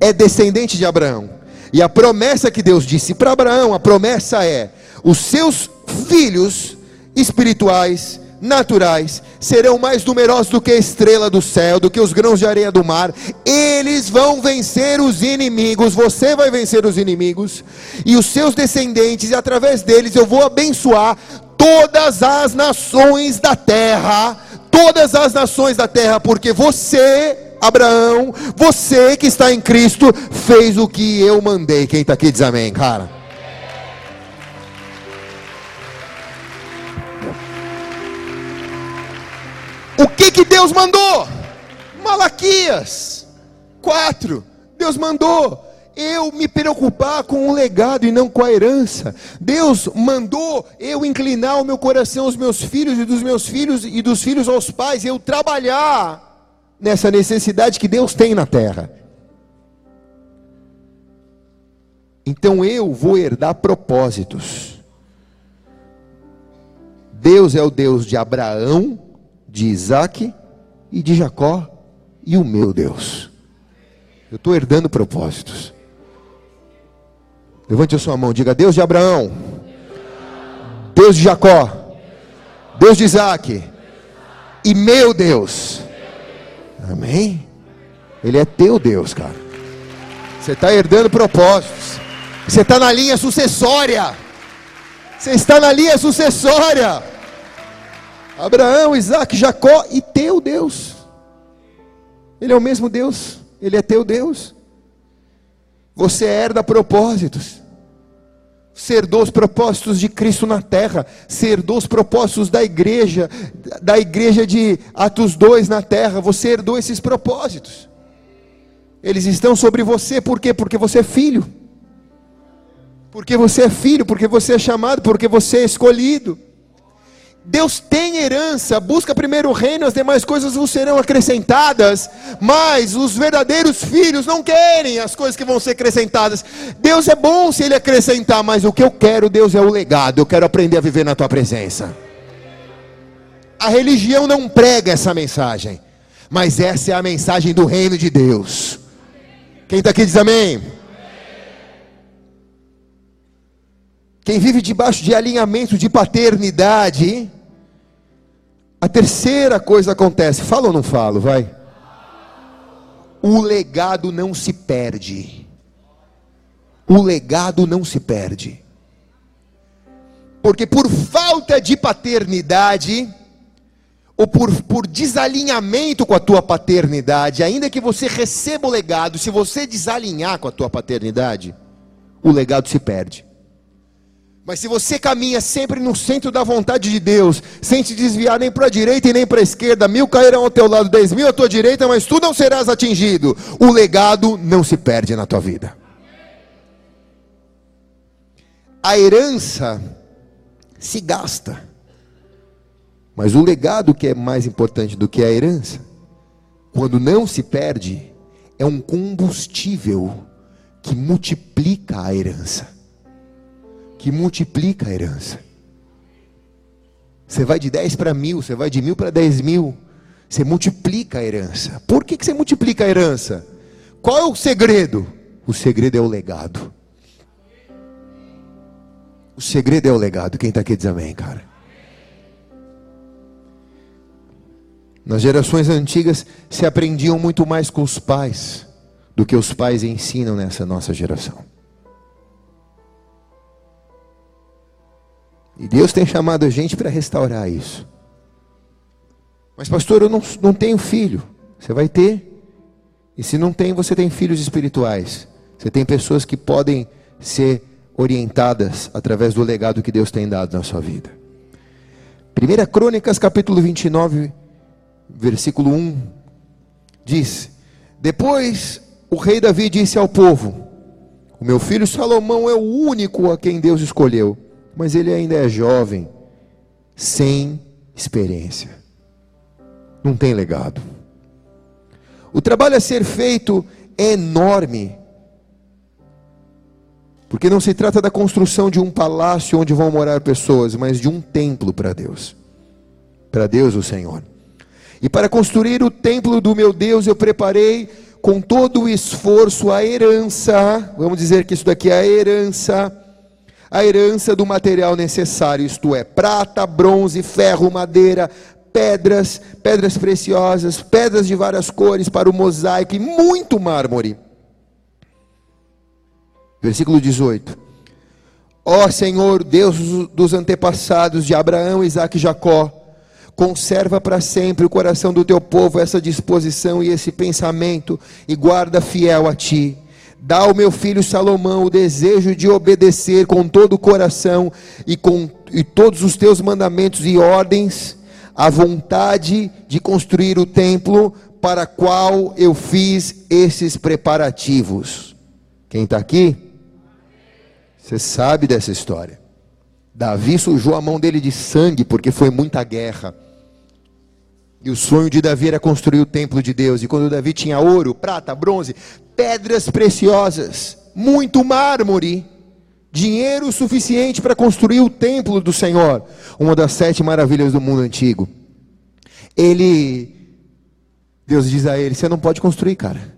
é descendente de Abraão. E a promessa que Deus disse para Abraão, a promessa é: os seus filhos espirituais, naturais, serão mais numerosos do que a estrela do céu, do que os grãos de areia do mar. Eles vão vencer os inimigos, você vai vencer os inimigos, e os seus descendentes, e através deles eu vou abençoar todas as nações da terra. Todas as nações da terra, porque você Abraão, você que está em Cristo, fez o que eu mandei. Quem está aqui diz amém, cara. O que que Deus mandou? Malaquias 4. Deus mandou eu me preocupar com o legado e não com a herança. Deus mandou eu inclinar o meu coração aos meus filhos e dos meus filhos e dos filhos aos pais, eu trabalhar nessa necessidade que Deus tem na terra. Então eu vou herdar propósitos. Deus é o Deus de Abraão, de Isaac e de Jacó, e o meu Deus. Eu estou herdando propósitos. Levante a sua mão, diga: Deus de Abraão, Deus de Jacó, Deus de Isaac, e meu Deus. Amém? Ele é teu Deus, cara. Você está herdando propósitos. Você está na linha sucessória. Você está na linha sucessória. Abraão, Isaac, Jacó e teu Deus. Ele é o mesmo Deus. Ele é teu Deus. Você herda propósitos. Ser dos propósitos de Cristo na terra, ser dos propósitos da igreja, da igreja de Atos 2 na terra, você herdou esses propósitos. Eles estão sobre você, por quê? Porque você é filho. Porque você é filho, porque você é chamado, porque você é escolhido. Deus tem herança, busca primeiro o reino, as demais coisas vos serão acrescentadas, mas os verdadeiros filhos não querem as coisas que vão ser acrescentadas. Deus é bom se Ele acrescentar, mas o que eu quero, Deus, é o legado, eu quero aprender a viver na Tua presença. A religião não prega essa mensagem, mas essa é a mensagem do reino de Deus. Quem está aqui diz amém. Quem vive debaixo de alinhamento de paternidade, a terceira coisa acontece, falo ou não falo, vai? O legado não se perde. O legado não se perde. Porque por falta de paternidade, ou por, por desalinhamento com a tua paternidade, ainda que você receba o legado, se você desalinhar com a tua paternidade, o legado se perde. Mas se você caminha sempre no centro da vontade de Deus, sem te desviar nem para a direita e nem para a esquerda, mil cairão ao teu lado, dez mil à tua direita, mas tu não serás atingido. O legado não se perde na tua vida. A herança se gasta. Mas o legado que é mais importante do que a herança, quando não se perde, é um combustível que multiplica a herança que multiplica a herança. Você vai de 10 para mil, você vai de mil para 10 mil, você multiplica a herança. Por que, que você multiplica a herança? Qual é o segredo? O segredo é o legado. O segredo é o legado. Quem está aqui diz amém, cara. Nas gerações antigas se aprendiam muito mais com os pais do que os pais ensinam nessa nossa geração. E Deus tem chamado a gente para restaurar isso. Mas, pastor, eu não, não tenho filho. Você vai ter. E se não tem, você tem filhos espirituais. Você tem pessoas que podem ser orientadas através do legado que Deus tem dado na sua vida. 1 Crônicas, capítulo 29, versículo 1, diz: Depois o rei Davi disse ao povo: O meu filho Salomão é o único a quem Deus escolheu mas ele ainda é jovem, sem experiência, não tem legado. O trabalho a ser feito é enorme, porque não se trata da construção de um palácio onde vão morar pessoas, mas de um templo para Deus, para Deus o Senhor. E para construir o templo do meu Deus, eu preparei com todo o esforço a herança, vamos dizer que isso daqui é a herança, a herança do material necessário, isto é, prata, bronze, ferro, madeira, pedras, pedras preciosas, pedras de várias cores para o mosaico e muito mármore. Versículo 18. Ó Senhor, Deus dos antepassados de Abraão, Isaac e Jacó, conserva para sempre o coração do teu povo essa disposição e esse pensamento, e guarda fiel a ti. Dá ao meu filho Salomão o desejo de obedecer com todo o coração e com e todos os teus mandamentos e ordens, a vontade de construir o templo para qual eu fiz esses preparativos. Quem está aqui? Você sabe dessa história. Davi sujou a mão dele de sangue porque foi muita guerra. E o sonho de Davi era construir o templo de Deus. E quando Davi tinha ouro, prata, bronze, pedras preciosas, muito mármore, dinheiro suficiente para construir o templo do Senhor, uma das sete maravilhas do mundo antigo. Ele, Deus diz a ele: Você não pode construir, cara,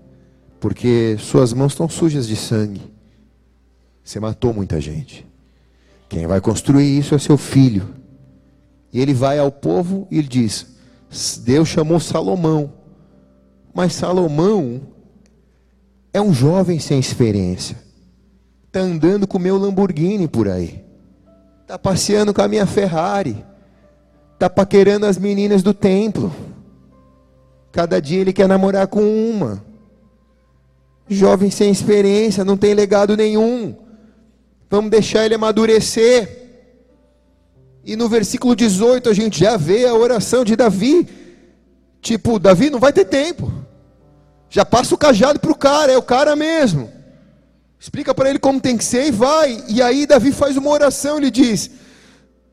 porque suas mãos estão sujas de sangue. Você matou muita gente. Quem vai construir isso é seu filho. E ele vai ao povo e ele diz: Deus chamou Salomão. Mas Salomão é um jovem sem experiência. Está andando com o meu Lamborghini por aí. Está passeando com a minha Ferrari. Está paquerando as meninas do templo. Cada dia ele quer namorar com uma. Jovem sem experiência, não tem legado nenhum. Vamos deixar ele amadurecer. E no versículo 18 a gente já vê a oração de Davi. Tipo, Davi não vai ter tempo. Já passa o cajado para o cara, é o cara mesmo. Explica para ele como tem que ser e vai. E aí Davi faz uma oração, ele diz: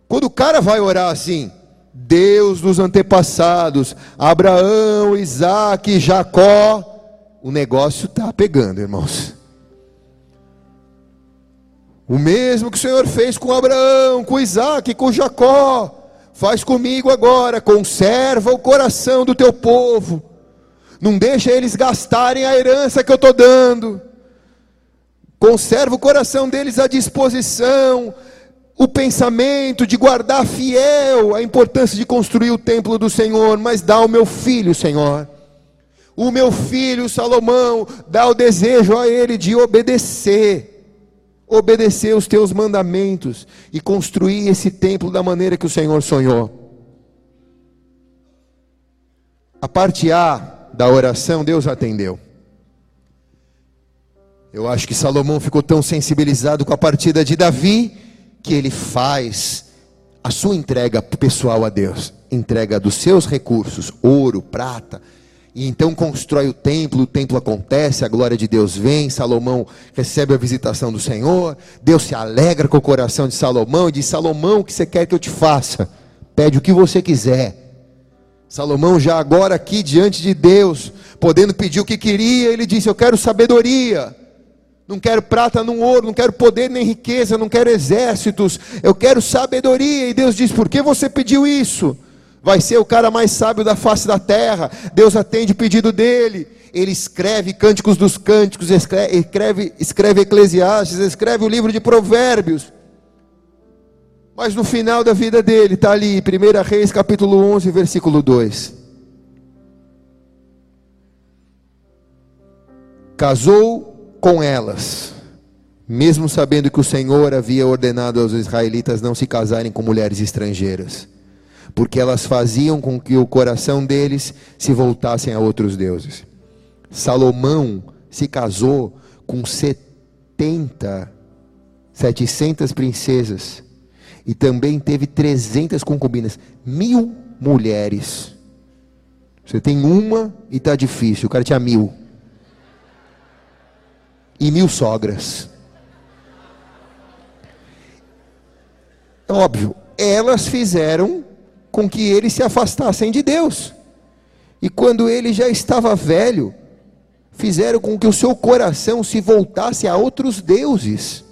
quando o cara vai orar assim, Deus dos antepassados, Abraão, Isaac, Jacó, o negócio está pegando, irmãos. O mesmo que o Senhor fez com Abraão, com Isaac, com Jacó, faz comigo agora. Conserva o coração do teu povo. Não deixa eles gastarem a herança que eu estou dando. Conserva o coração deles à disposição, o pensamento de guardar fiel a importância de construir o templo do Senhor, mas dá ao meu filho, Senhor. O meu filho Salomão, dá o desejo a ele de obedecer obedecer os teus mandamentos e construir esse templo da maneira que o Senhor sonhou. A parte A da oração, Deus atendeu. Eu acho que Salomão ficou tão sensibilizado com a partida de Davi que ele faz a sua entrega pessoal a Deus, entrega dos seus recursos, ouro, prata, e então constrói o templo, o templo acontece, a glória de Deus vem, Salomão recebe a visitação do Senhor, Deus se alegra com o coração de Salomão e diz: Salomão, o que você quer que eu te faça? Pede o que você quiser. Salomão, já agora aqui diante de Deus, podendo pedir o que queria, ele disse: Eu quero sabedoria. Não quero prata, nem ouro, não quero poder nem riqueza, não quero exércitos, eu quero sabedoria. E Deus diz: Por que você pediu isso? vai ser o cara mais sábio da face da terra. Deus atende o pedido dele. Ele escreve Cânticos dos Cânticos, escreve, escreve Eclesiastes, escreve o livro de Provérbios. Mas no final da vida dele, está ali, 1 Reis capítulo 11, versículo 2. Casou com elas, mesmo sabendo que o Senhor havia ordenado aos israelitas não se casarem com mulheres estrangeiras porque elas faziam com que o coração deles se voltassem a outros deuses. Salomão se casou com 70, 700 princesas e também teve 300 concubinas, mil mulheres. Você tem uma e está difícil, o cara tinha mil. E mil sogras. Óbvio, elas fizeram com que eles se afastassem de Deus. E quando ele já estava velho, fizeram com que o seu coração se voltasse a outros deuses.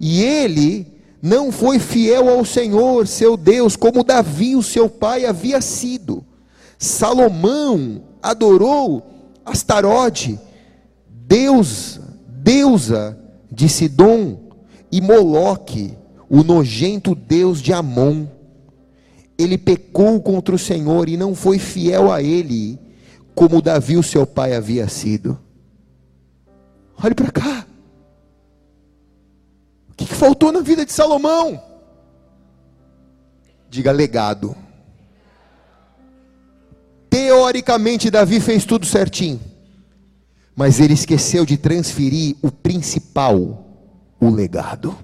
E ele não foi fiel ao Senhor, seu Deus, como Davi, o seu pai, havia sido. Salomão adorou Astarode, Deus, deusa de Sidom, e Moloque, o nojento deus de Amon. Ele pecou contra o Senhor e não foi fiel a ele, como Davi, o seu pai, havia sido. Olhe para cá. Que faltou na vida de Salomão? Diga legado. Teoricamente, Davi fez tudo certinho, mas ele esqueceu de transferir o principal, o legado.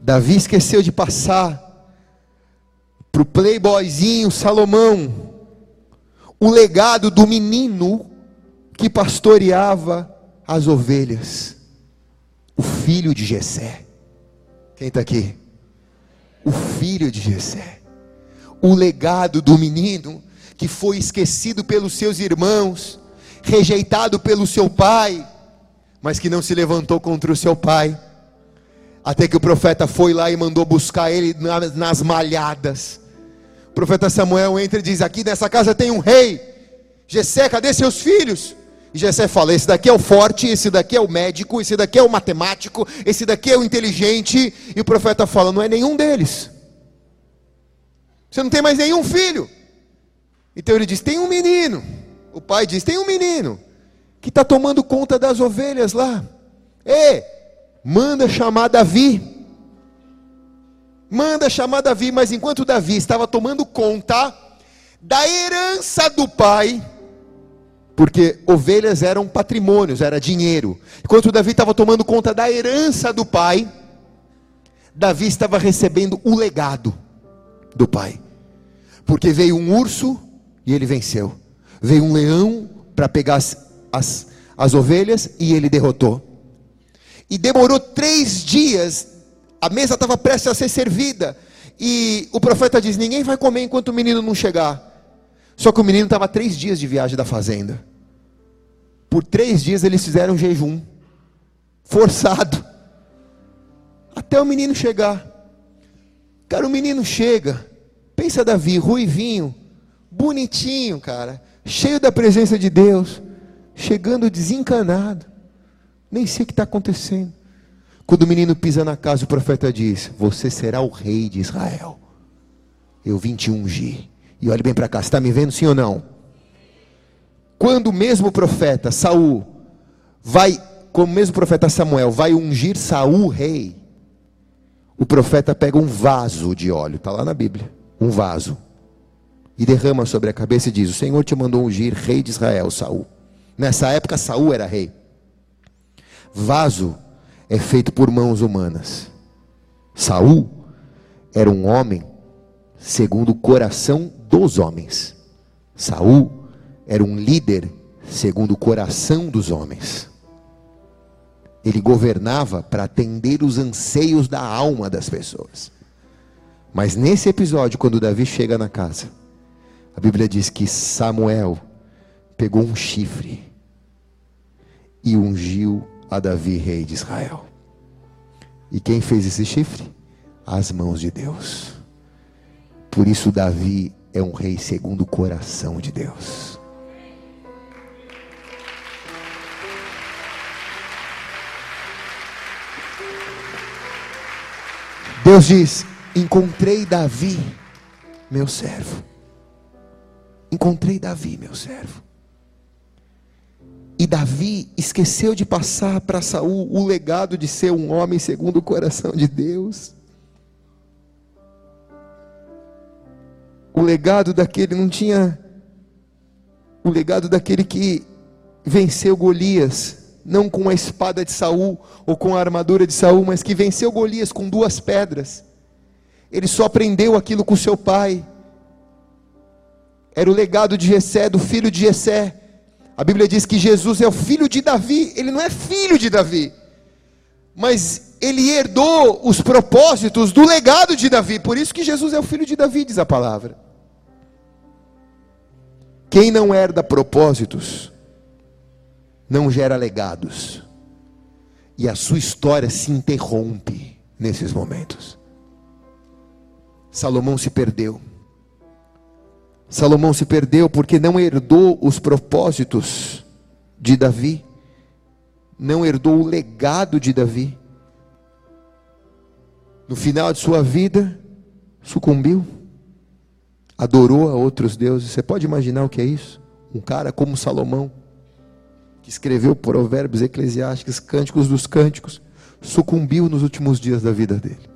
Davi esqueceu de passar para o playboyzinho Salomão o legado do menino que pastoreava as ovelhas, o filho de Jessé. Quem está aqui? O filho de Jessé. O legado do menino que foi esquecido pelos seus irmãos, rejeitado pelo seu pai, mas que não se levantou contra o seu pai. Até que o profeta foi lá e mandou buscar ele nas malhadas. O profeta Samuel entra e diz: Aqui nessa casa tem um rei. Jessé, cadê seus filhos? E Jessé fala: esse daqui é o forte, esse daqui é o médico, esse daqui é o matemático, esse daqui é o inteligente. E o profeta fala: não é nenhum deles. Você não tem mais nenhum filho. Então ele diz: tem um menino. O pai diz: tem um menino que está tomando conta das ovelhas lá. E manda chamar Davi. Manda chamar Davi, mas enquanto Davi estava tomando conta da herança do pai, porque ovelhas eram patrimônios, era dinheiro. Enquanto Davi estava tomando conta da herança do pai, Davi estava recebendo o legado do pai. Porque veio um urso e ele venceu. Veio um leão para pegar as, as, as ovelhas e ele derrotou. E demorou três dias, a mesa estava prestes a ser servida. E o profeta diz: Ninguém vai comer enquanto o menino não chegar. Só que o menino estava três dias de viagem da fazenda. Por três dias eles fizeram jejum, forçado, até o menino chegar. Cara, o menino chega, pensa Davi, ruivinho, bonitinho, cara, cheio da presença de Deus, chegando desencanado, nem sei o que está acontecendo. Quando o menino pisa na casa, o profeta diz: Você será o rei de Israel. Eu vim te ungir. E olhe bem para cá, está me vendo sim ou não? Quando o mesmo profeta Saul vai, como o mesmo profeta Samuel vai ungir Saul rei, o profeta pega um vaso de óleo, está lá na Bíblia, um vaso, e derrama sobre a cabeça e diz: O Senhor te mandou ungir rei de Israel, Saul. Nessa época Saul era rei. Vaso é feito por mãos humanas. Saul era um homem segundo o coração dos homens. Saul era um líder segundo o coração dos homens. Ele governava para atender os anseios da alma das pessoas. Mas nesse episódio, quando Davi chega na casa, a Bíblia diz que Samuel pegou um chifre e ungiu a Davi, rei de Israel. E quem fez esse chifre? As mãos de Deus. Por isso, Davi é um rei segundo o coração de Deus. Deus diz: Encontrei Davi, meu servo. Encontrei Davi, meu servo. E Davi esqueceu de passar para Saul o legado de ser um homem segundo o coração de Deus. O legado daquele não tinha o legado daquele que venceu Golias não com a espada de Saul ou com a armadura de Saul, mas que venceu Golias com duas pedras. Ele só aprendeu aquilo com seu pai. Era o legado de Jessé, do filho de Jessé. A Bíblia diz que Jesus é o filho de Davi, ele não é filho de Davi. Mas ele herdou os propósitos do legado de Davi, por isso que Jesus é o filho de Davi, diz a palavra. Quem não herda propósitos, não gera legados. E a sua história se interrompe nesses momentos. Salomão se perdeu. Salomão se perdeu porque não herdou os propósitos de Davi, não herdou o legado de Davi. No final de sua vida, sucumbiu, adorou a outros deuses. Você pode imaginar o que é isso? Um cara como Salomão, que escreveu provérbios eclesiásticos, cânticos dos cânticos, sucumbiu nos últimos dias da vida dele.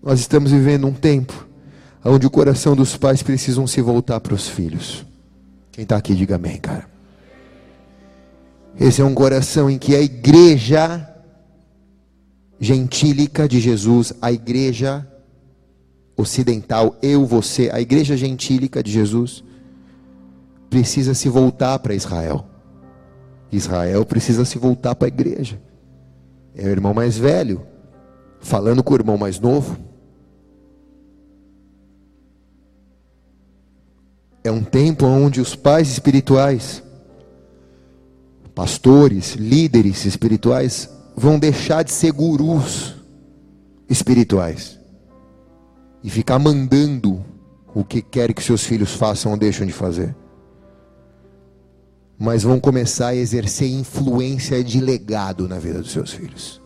Nós estamos vivendo um tempo onde o coração dos pais precisam se voltar para os filhos. Quem está aqui, diga amém, cara. Esse é um coração em que a igreja gentílica de Jesus, a igreja ocidental, eu, você, a igreja gentílica de Jesus, precisa se voltar para Israel. Israel precisa se voltar para a igreja. É o irmão mais velho, falando com o irmão mais novo. É um tempo onde os pais espirituais, pastores, líderes espirituais, vão deixar de ser gurus espirituais e ficar mandando o que quer que seus filhos façam ou deixem de fazer. Mas vão começar a exercer influência de legado na vida dos seus filhos.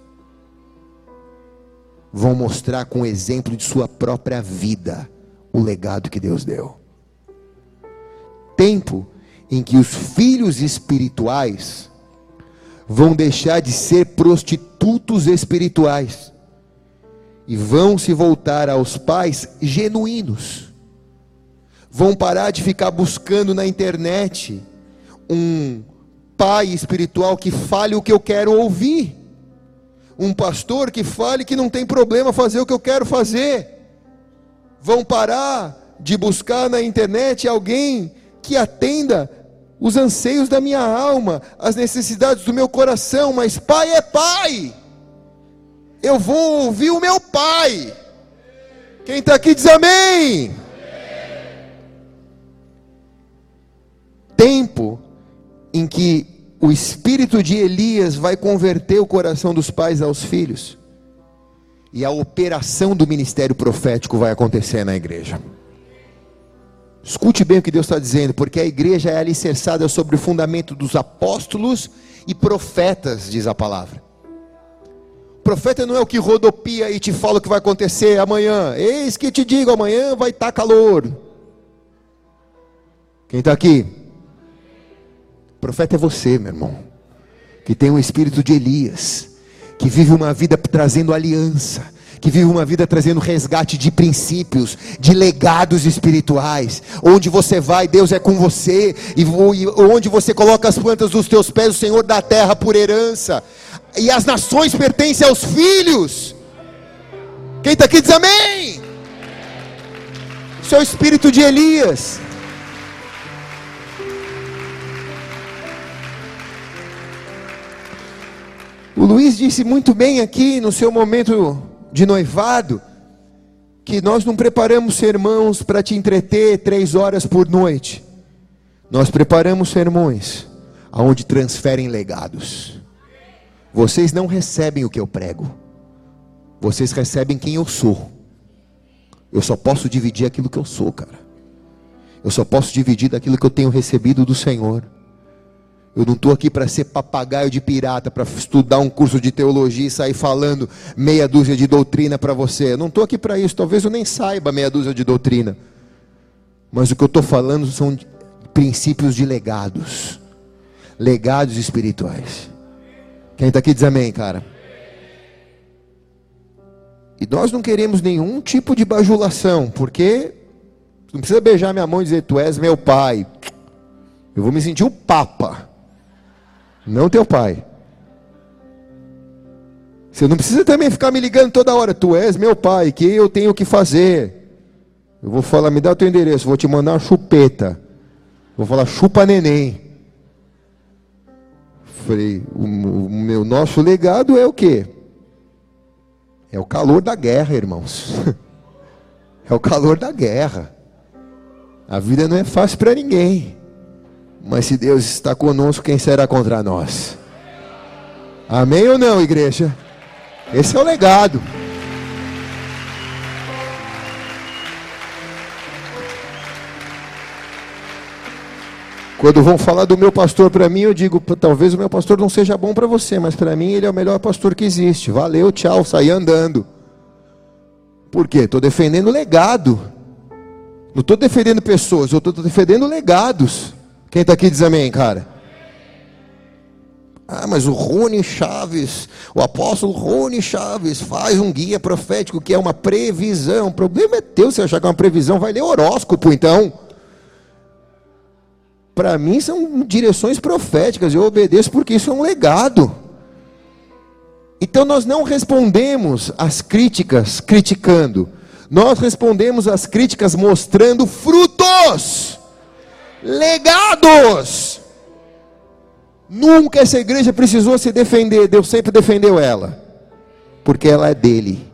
Vão mostrar com o exemplo de sua própria vida o legado que Deus deu tempo em que os filhos espirituais vão deixar de ser prostitutos espirituais e vão se voltar aos pais genuínos. Vão parar de ficar buscando na internet um pai espiritual que fale o que eu quero ouvir, um pastor que fale que não tem problema fazer o que eu quero fazer. Vão parar de buscar na internet alguém que atenda os anseios da minha alma, as necessidades do meu coração, mas pai é pai. Eu vou ouvir o meu pai. Quem está aqui diz amém. Tempo em que o espírito de Elias vai converter o coração dos pais aos filhos, e a operação do ministério profético vai acontecer na igreja. Escute bem o que Deus está dizendo, porque a igreja é alicerçada sobre o fundamento dos apóstolos e profetas, diz a palavra. O profeta não é o que rodopia e te fala o que vai acontecer amanhã. Eis que te digo, amanhã vai estar tá calor. Quem está aqui? Profeta é você, meu irmão, que tem o espírito de Elias, que vive uma vida trazendo aliança que vive uma vida trazendo resgate de princípios, de legados espirituais. Onde você vai, Deus é com você, e onde você coloca as plantas dos teus pés, o Senhor dá a terra por herança, e as nações pertencem aos filhos. Quem está aqui diz amém. Isso é espírito de Elias. O Luiz disse muito bem aqui no seu momento de noivado, que nós não preparamos sermãos para te entreter três horas por noite. Nós preparamos sermões aonde transferem legados. Vocês não recebem o que eu prego. Vocês recebem quem eu sou. Eu só posso dividir aquilo que eu sou, cara. Eu só posso dividir daquilo que eu tenho recebido do Senhor. Eu não estou aqui para ser papagaio de pirata, para estudar um curso de teologia e sair falando meia dúzia de doutrina para você. Eu não estou aqui para isso. Talvez eu nem saiba meia dúzia de doutrina. Mas o que eu estou falando são princípios de legados legados espirituais. Quem está aqui diz amém, cara. E nós não queremos nenhum tipo de bajulação, porque não precisa beijar minha mão e dizer, Tu és meu pai. Eu vou me sentir o Papa não teu pai. Você não precisa também ficar me ligando toda hora. Tu és meu pai, que eu tenho que fazer. Eu vou falar, me dá o teu endereço, vou te mandar uma chupeta. Vou falar, chupa neném. Falei, o, o meu nosso legado é o quê? É o calor da guerra, irmãos. é o calor da guerra. A vida não é fácil para ninguém. Mas se Deus está conosco, quem será contra nós? Amém ou não, igreja? Esse é o legado. Quando vão falar do meu pastor para mim, eu digo, talvez o meu pastor não seja bom para você, mas para mim ele é o melhor pastor que existe. Valeu, tchau, saí andando. Por quê? Estou defendendo legado. Não estou defendendo pessoas, eu estou defendendo legados. Quem está aqui diz amém, cara. Ah, mas o Rony Chaves, o apóstolo Rony Chaves, faz um guia profético que é uma previsão. O problema é teu se achar que é uma previsão, vai ler horóscopo então. Para mim são direções proféticas, eu obedeço porque isso é um legado. Então nós não respondemos às críticas criticando, nós respondemos às críticas mostrando frutos, legados. Nunca essa igreja precisou se defender, Deus sempre defendeu ela, porque ela é dele,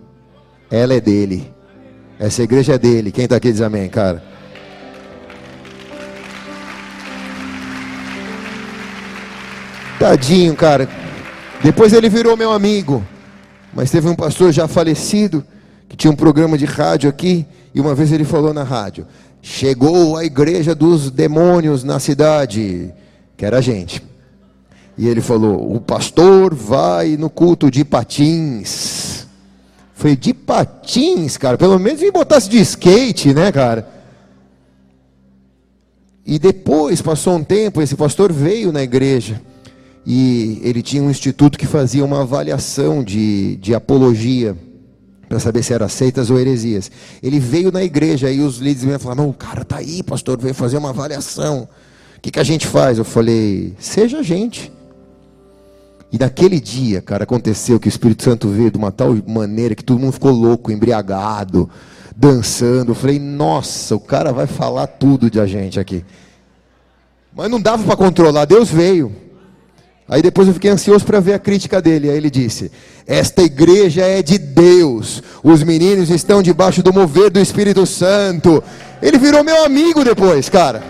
ela é dele, essa igreja é dele. Quem está aqui diz amém, cara. Tadinho, cara. Depois ele virou meu amigo. Mas teve um pastor já falecido que tinha um programa de rádio aqui e uma vez ele falou na rádio: "Chegou a igreja dos demônios na cidade", que era a gente. E ele falou: "O pastor vai no culto de patins". Foi de patins, cara. Pelo menos me botasse de skate, né, cara? E depois passou um tempo, esse pastor veio na igreja e ele tinha um instituto que fazia uma avaliação de, de apologia para saber se eram seitas ou heresias. Ele veio na igreja e os líderes me falaram: o cara tá aí, pastor, veio fazer uma avaliação. O que, que a gente faz? Eu falei: seja a gente. E naquele dia, cara, aconteceu que o Espírito Santo veio de uma tal maneira que todo mundo ficou louco, embriagado, dançando. Eu falei: nossa, o cara vai falar tudo de a gente aqui. Mas não dava para controlar, Deus veio. Aí depois eu fiquei ansioso para ver a crítica dele. Aí ele disse: Esta igreja é de Deus. Os meninos estão debaixo do mover do Espírito Santo. Ele virou meu amigo depois, cara.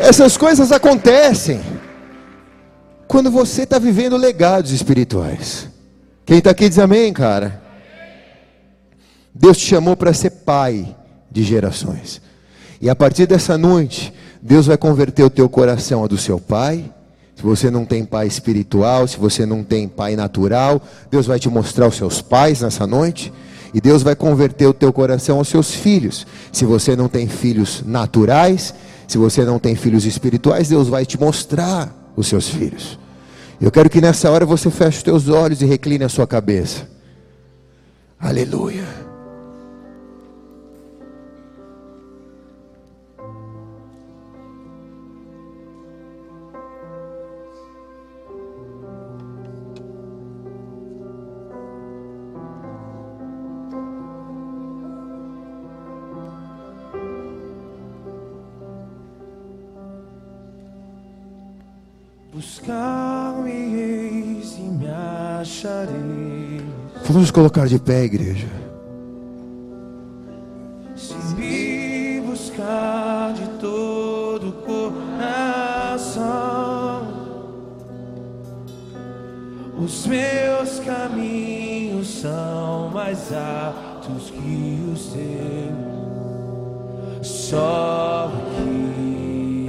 Essas coisas acontecem quando você está vivendo legados espirituais. Quem está aqui diz amém, cara. Deus te chamou para ser pai de gerações. E a partir dessa noite, Deus vai converter o teu coração ao do seu pai. Se você não tem pai espiritual, se você não tem pai natural, Deus vai te mostrar os seus pais nessa noite. E Deus vai converter o teu coração aos seus filhos. Se você não tem filhos naturais, se você não tem filhos espirituais, Deus vai te mostrar os seus filhos. Eu quero que nessa hora você feche os teus olhos e recline a sua cabeça. Aleluia. Buscar-me e me acharei. Vamos colocar de pé, igreja. Se me buscar de todo o coração, os meus caminhos são mais altos que os teus. Só aqui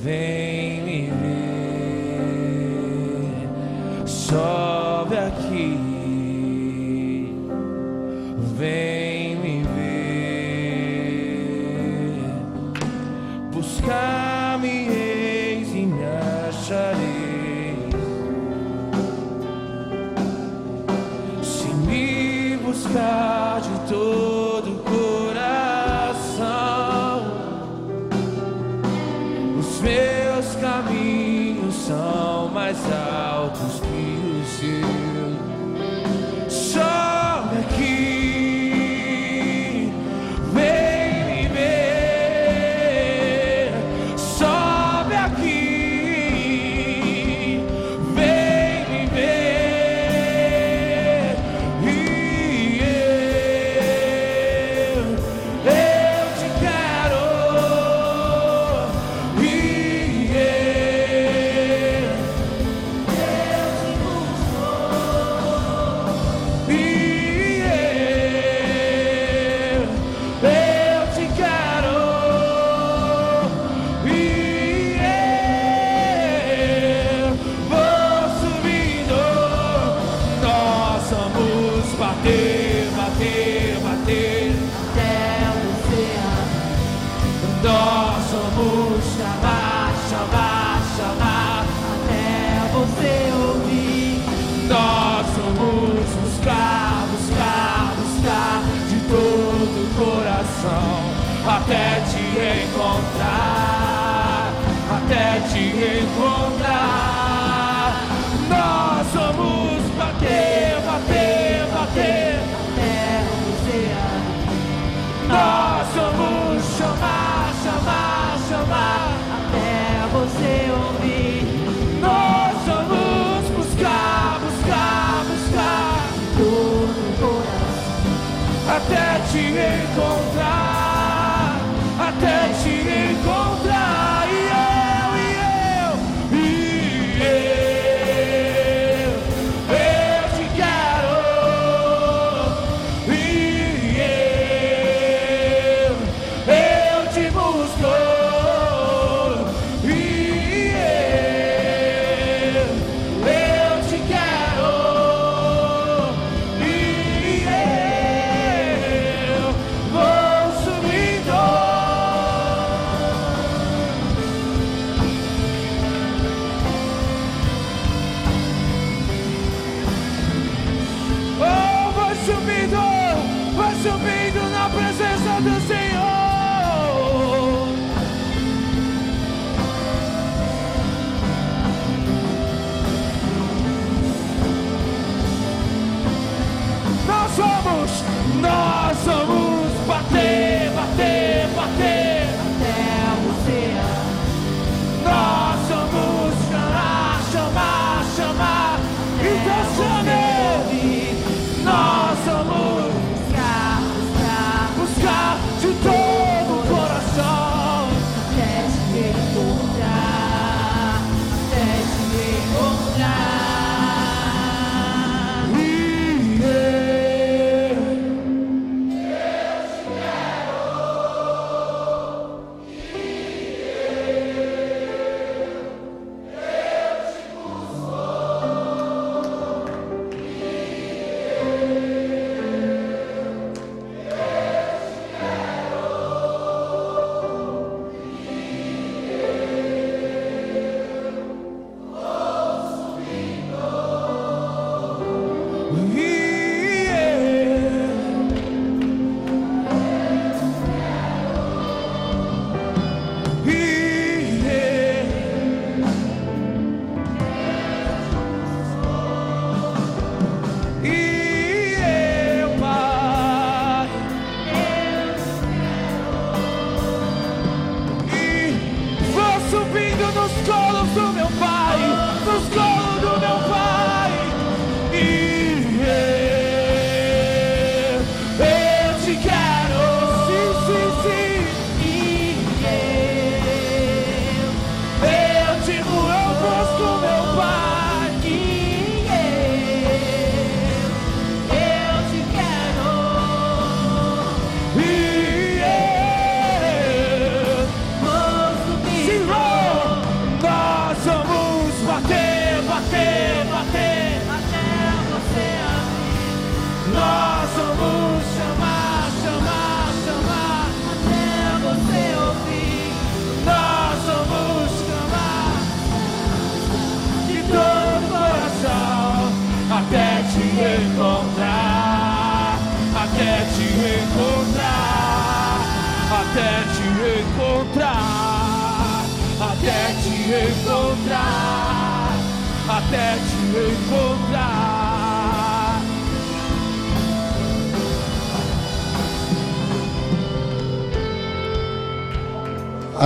vem. Sobe até te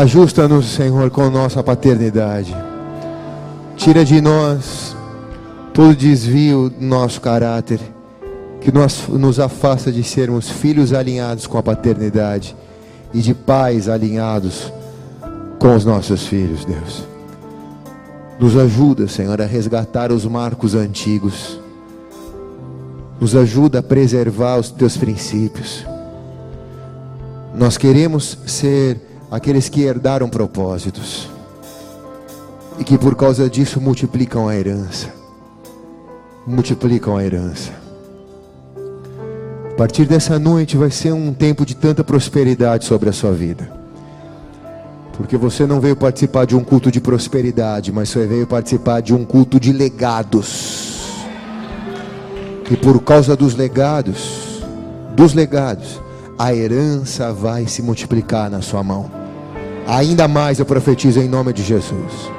Ajusta-nos, Senhor, com nossa paternidade. Tira de nós todo desvio do nosso caráter, que nós, nos afasta de sermos filhos alinhados com a paternidade e de pais alinhados com os nossos filhos, Deus. Nos ajuda, Senhor, a resgatar os marcos antigos. Nos ajuda a preservar os teus princípios. Nós queremos ser aqueles que herdaram propósitos e que por causa disso multiplicam a herança. Multiplicam a herança. A partir dessa noite vai ser um tempo de tanta prosperidade sobre a sua vida. Porque você não veio participar de um culto de prosperidade, mas você veio participar de um culto de legados. E por causa dos legados, dos legados, a herança vai se multiplicar na sua mão. Ainda mais eu profetizo em nome de Jesus.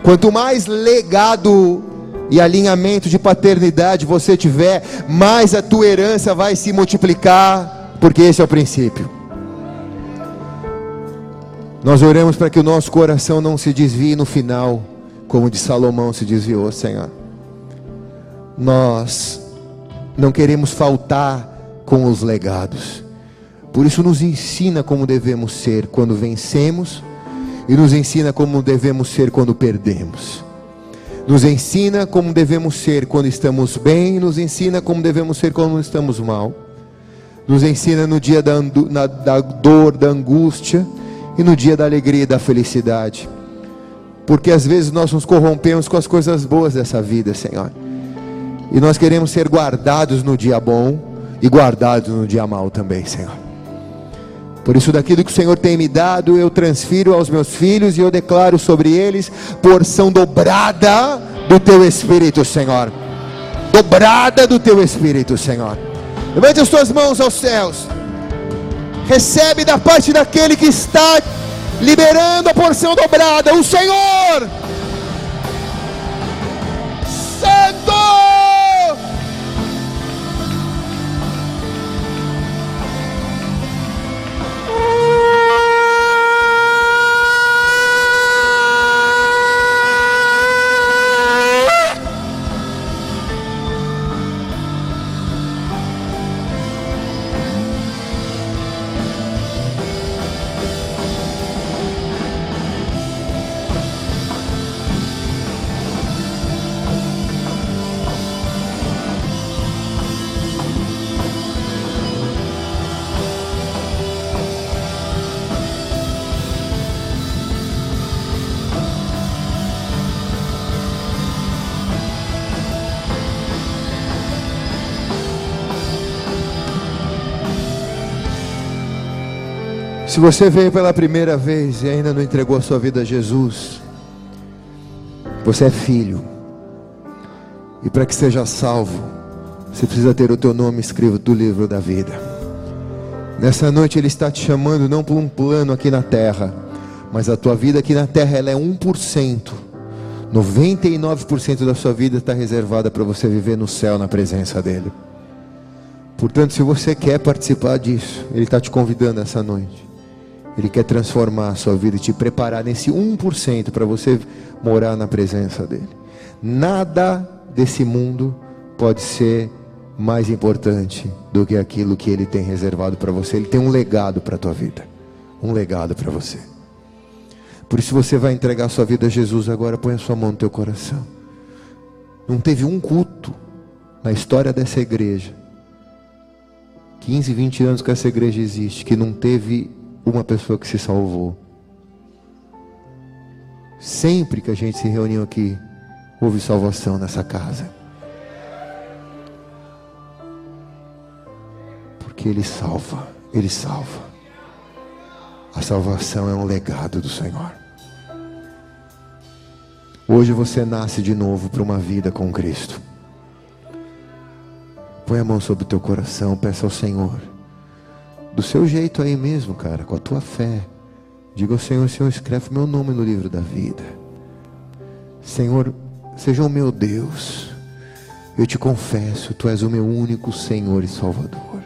Quanto mais legado e alinhamento de paternidade você tiver, mais a tua herança vai se multiplicar, porque esse é o princípio. Nós oramos para que o nosso coração não se desvie no final, como de Salomão se desviou, Senhor. Nós não queremos faltar com os legados. Por isso nos ensina como devemos ser quando vencemos e nos ensina como devemos ser quando perdemos. Nos ensina como devemos ser quando estamos bem, nos ensina como devemos ser quando estamos mal. Nos ensina no dia da, na, da dor, da angústia e no dia da alegria e da felicidade. Porque às vezes nós nos corrompemos com as coisas boas dessa vida, Senhor. E nós queremos ser guardados no dia bom e guardados no dia mal também, Senhor. Por isso, daquilo que o Senhor tem me dado, eu transfiro aos meus filhos e eu declaro sobre eles porção dobrada do teu Espírito, Senhor. Dobrada do teu Espírito, Senhor. Levante as tuas mãos aos céus recebe da parte daquele que está liberando a porção dobrada, o Senhor. Santo! Você veio pela primeira vez e ainda não entregou a sua vida a Jesus, você é filho. E para que seja salvo, você precisa ter o teu nome escrito do livro da vida. Nessa noite ele está te chamando não por um plano aqui na terra, mas a tua vida aqui na terra ela é 1%. 99% da sua vida está reservada para você viver no céu na presença dele. Portanto, se você quer participar disso, ele está te convidando essa noite. Ele quer transformar a sua vida e te preparar nesse 1% para você morar na presença dele. Nada desse mundo pode ser mais importante do que aquilo que ele tem reservado para você. Ele tem um legado para a tua vida. Um legado para você. Por isso você vai entregar sua vida a Jesus agora, põe a sua mão no teu coração. Não teve um culto na história dessa igreja. 15, 20 anos que essa igreja existe, que não teve uma pessoa que se salvou. Sempre que a gente se reuniu aqui, houve salvação nessa casa. Porque Ele salva, Ele salva. A salvação é um legado do Senhor. Hoje você nasce de novo para uma vida com Cristo. Põe a mão sobre o teu coração, peça ao Senhor do seu jeito aí mesmo, cara, com a tua fé. Diga ao Senhor, Senhor, escreve meu nome no livro da vida. Senhor, seja o meu Deus. Eu te confesso, tu és o meu único Senhor e Salvador.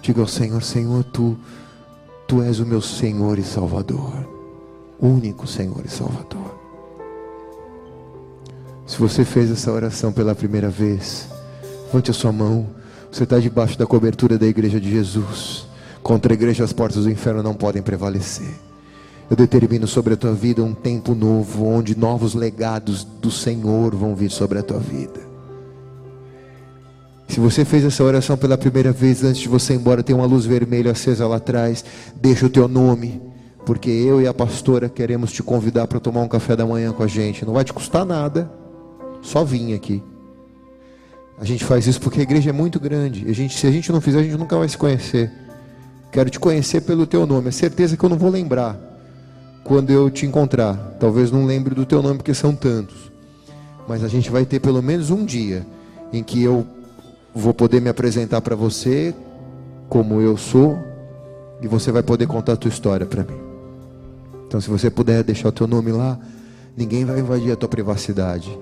Diga ao Senhor, Senhor, tu, tu és o meu Senhor e Salvador. Único Senhor e Salvador. Se você fez essa oração pela primeira vez, levante a sua mão. Você está debaixo da cobertura da igreja de Jesus. Contra a igreja as portas do inferno não podem prevalecer. Eu determino sobre a tua vida um tempo novo, onde novos legados do Senhor vão vir sobre a tua vida. Se você fez essa oração pela primeira vez, antes de você ir embora, tem uma luz vermelha acesa lá atrás. Deixa o teu nome, porque eu e a pastora queremos te convidar para tomar um café da manhã com a gente. Não vai te custar nada, só vim aqui. A gente faz isso porque a igreja é muito grande. A gente, se a gente não fizer, a gente nunca vai se conhecer. Quero te conhecer pelo teu nome. É certeza que eu não vou lembrar quando eu te encontrar. Talvez não lembre do teu nome porque são tantos. Mas a gente vai ter pelo menos um dia em que eu vou poder me apresentar para você como eu sou e você vai poder contar a tua história para mim. Então, se você puder deixar o teu nome lá, ninguém vai invadir a tua privacidade.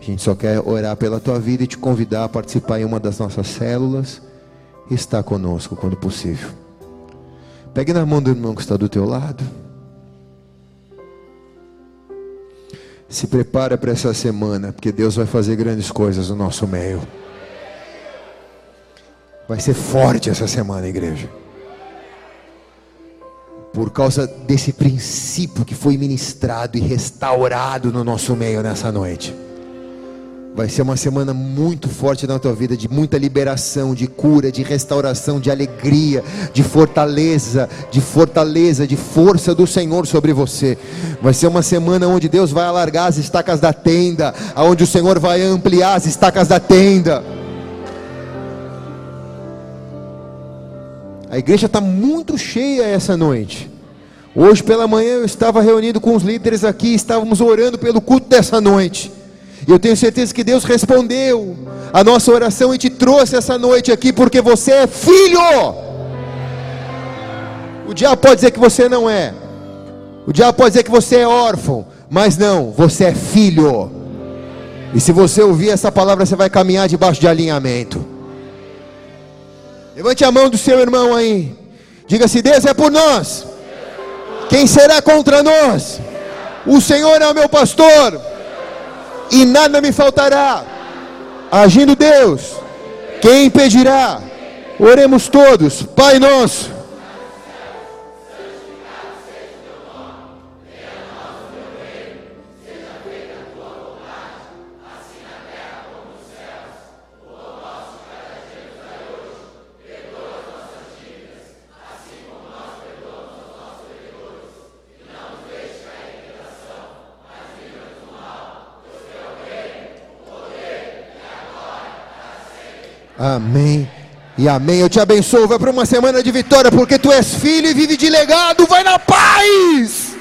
A gente só quer orar pela tua vida e te convidar a participar em uma das nossas células e estar conosco quando possível. Pegue na mão do irmão que está do teu lado. Se prepara para essa semana, porque Deus vai fazer grandes coisas no nosso meio. Vai ser forte essa semana, igreja. Por causa desse princípio que foi ministrado e restaurado no nosso meio nessa noite. Vai ser uma semana muito forte na tua vida, de muita liberação, de cura, de restauração, de alegria, de fortaleza, de fortaleza, de força do Senhor sobre você. Vai ser uma semana onde Deus vai alargar as estacas da tenda, aonde o Senhor vai ampliar as estacas da tenda. A igreja está muito cheia essa noite. Hoje pela manhã eu estava reunido com os líderes aqui, estávamos orando pelo culto dessa noite. Eu tenho certeza que Deus respondeu a nossa oração e te trouxe essa noite aqui porque você é filho. O diabo pode dizer que você não é. O diabo pode dizer que você é órfão, mas não, você é filho. E se você ouvir essa palavra, você vai caminhar debaixo de alinhamento. Levante a mão do seu irmão aí. Diga se Deus é por nós. Quem será contra nós? O Senhor é o meu pastor e nada me faltará. Agindo Deus, quem impedirá? Oremos todos, Pai nosso. Amém. E amém. Eu te abençoo. Vai para uma semana de vitória, porque tu és filho e vive de legado. Vai na paz.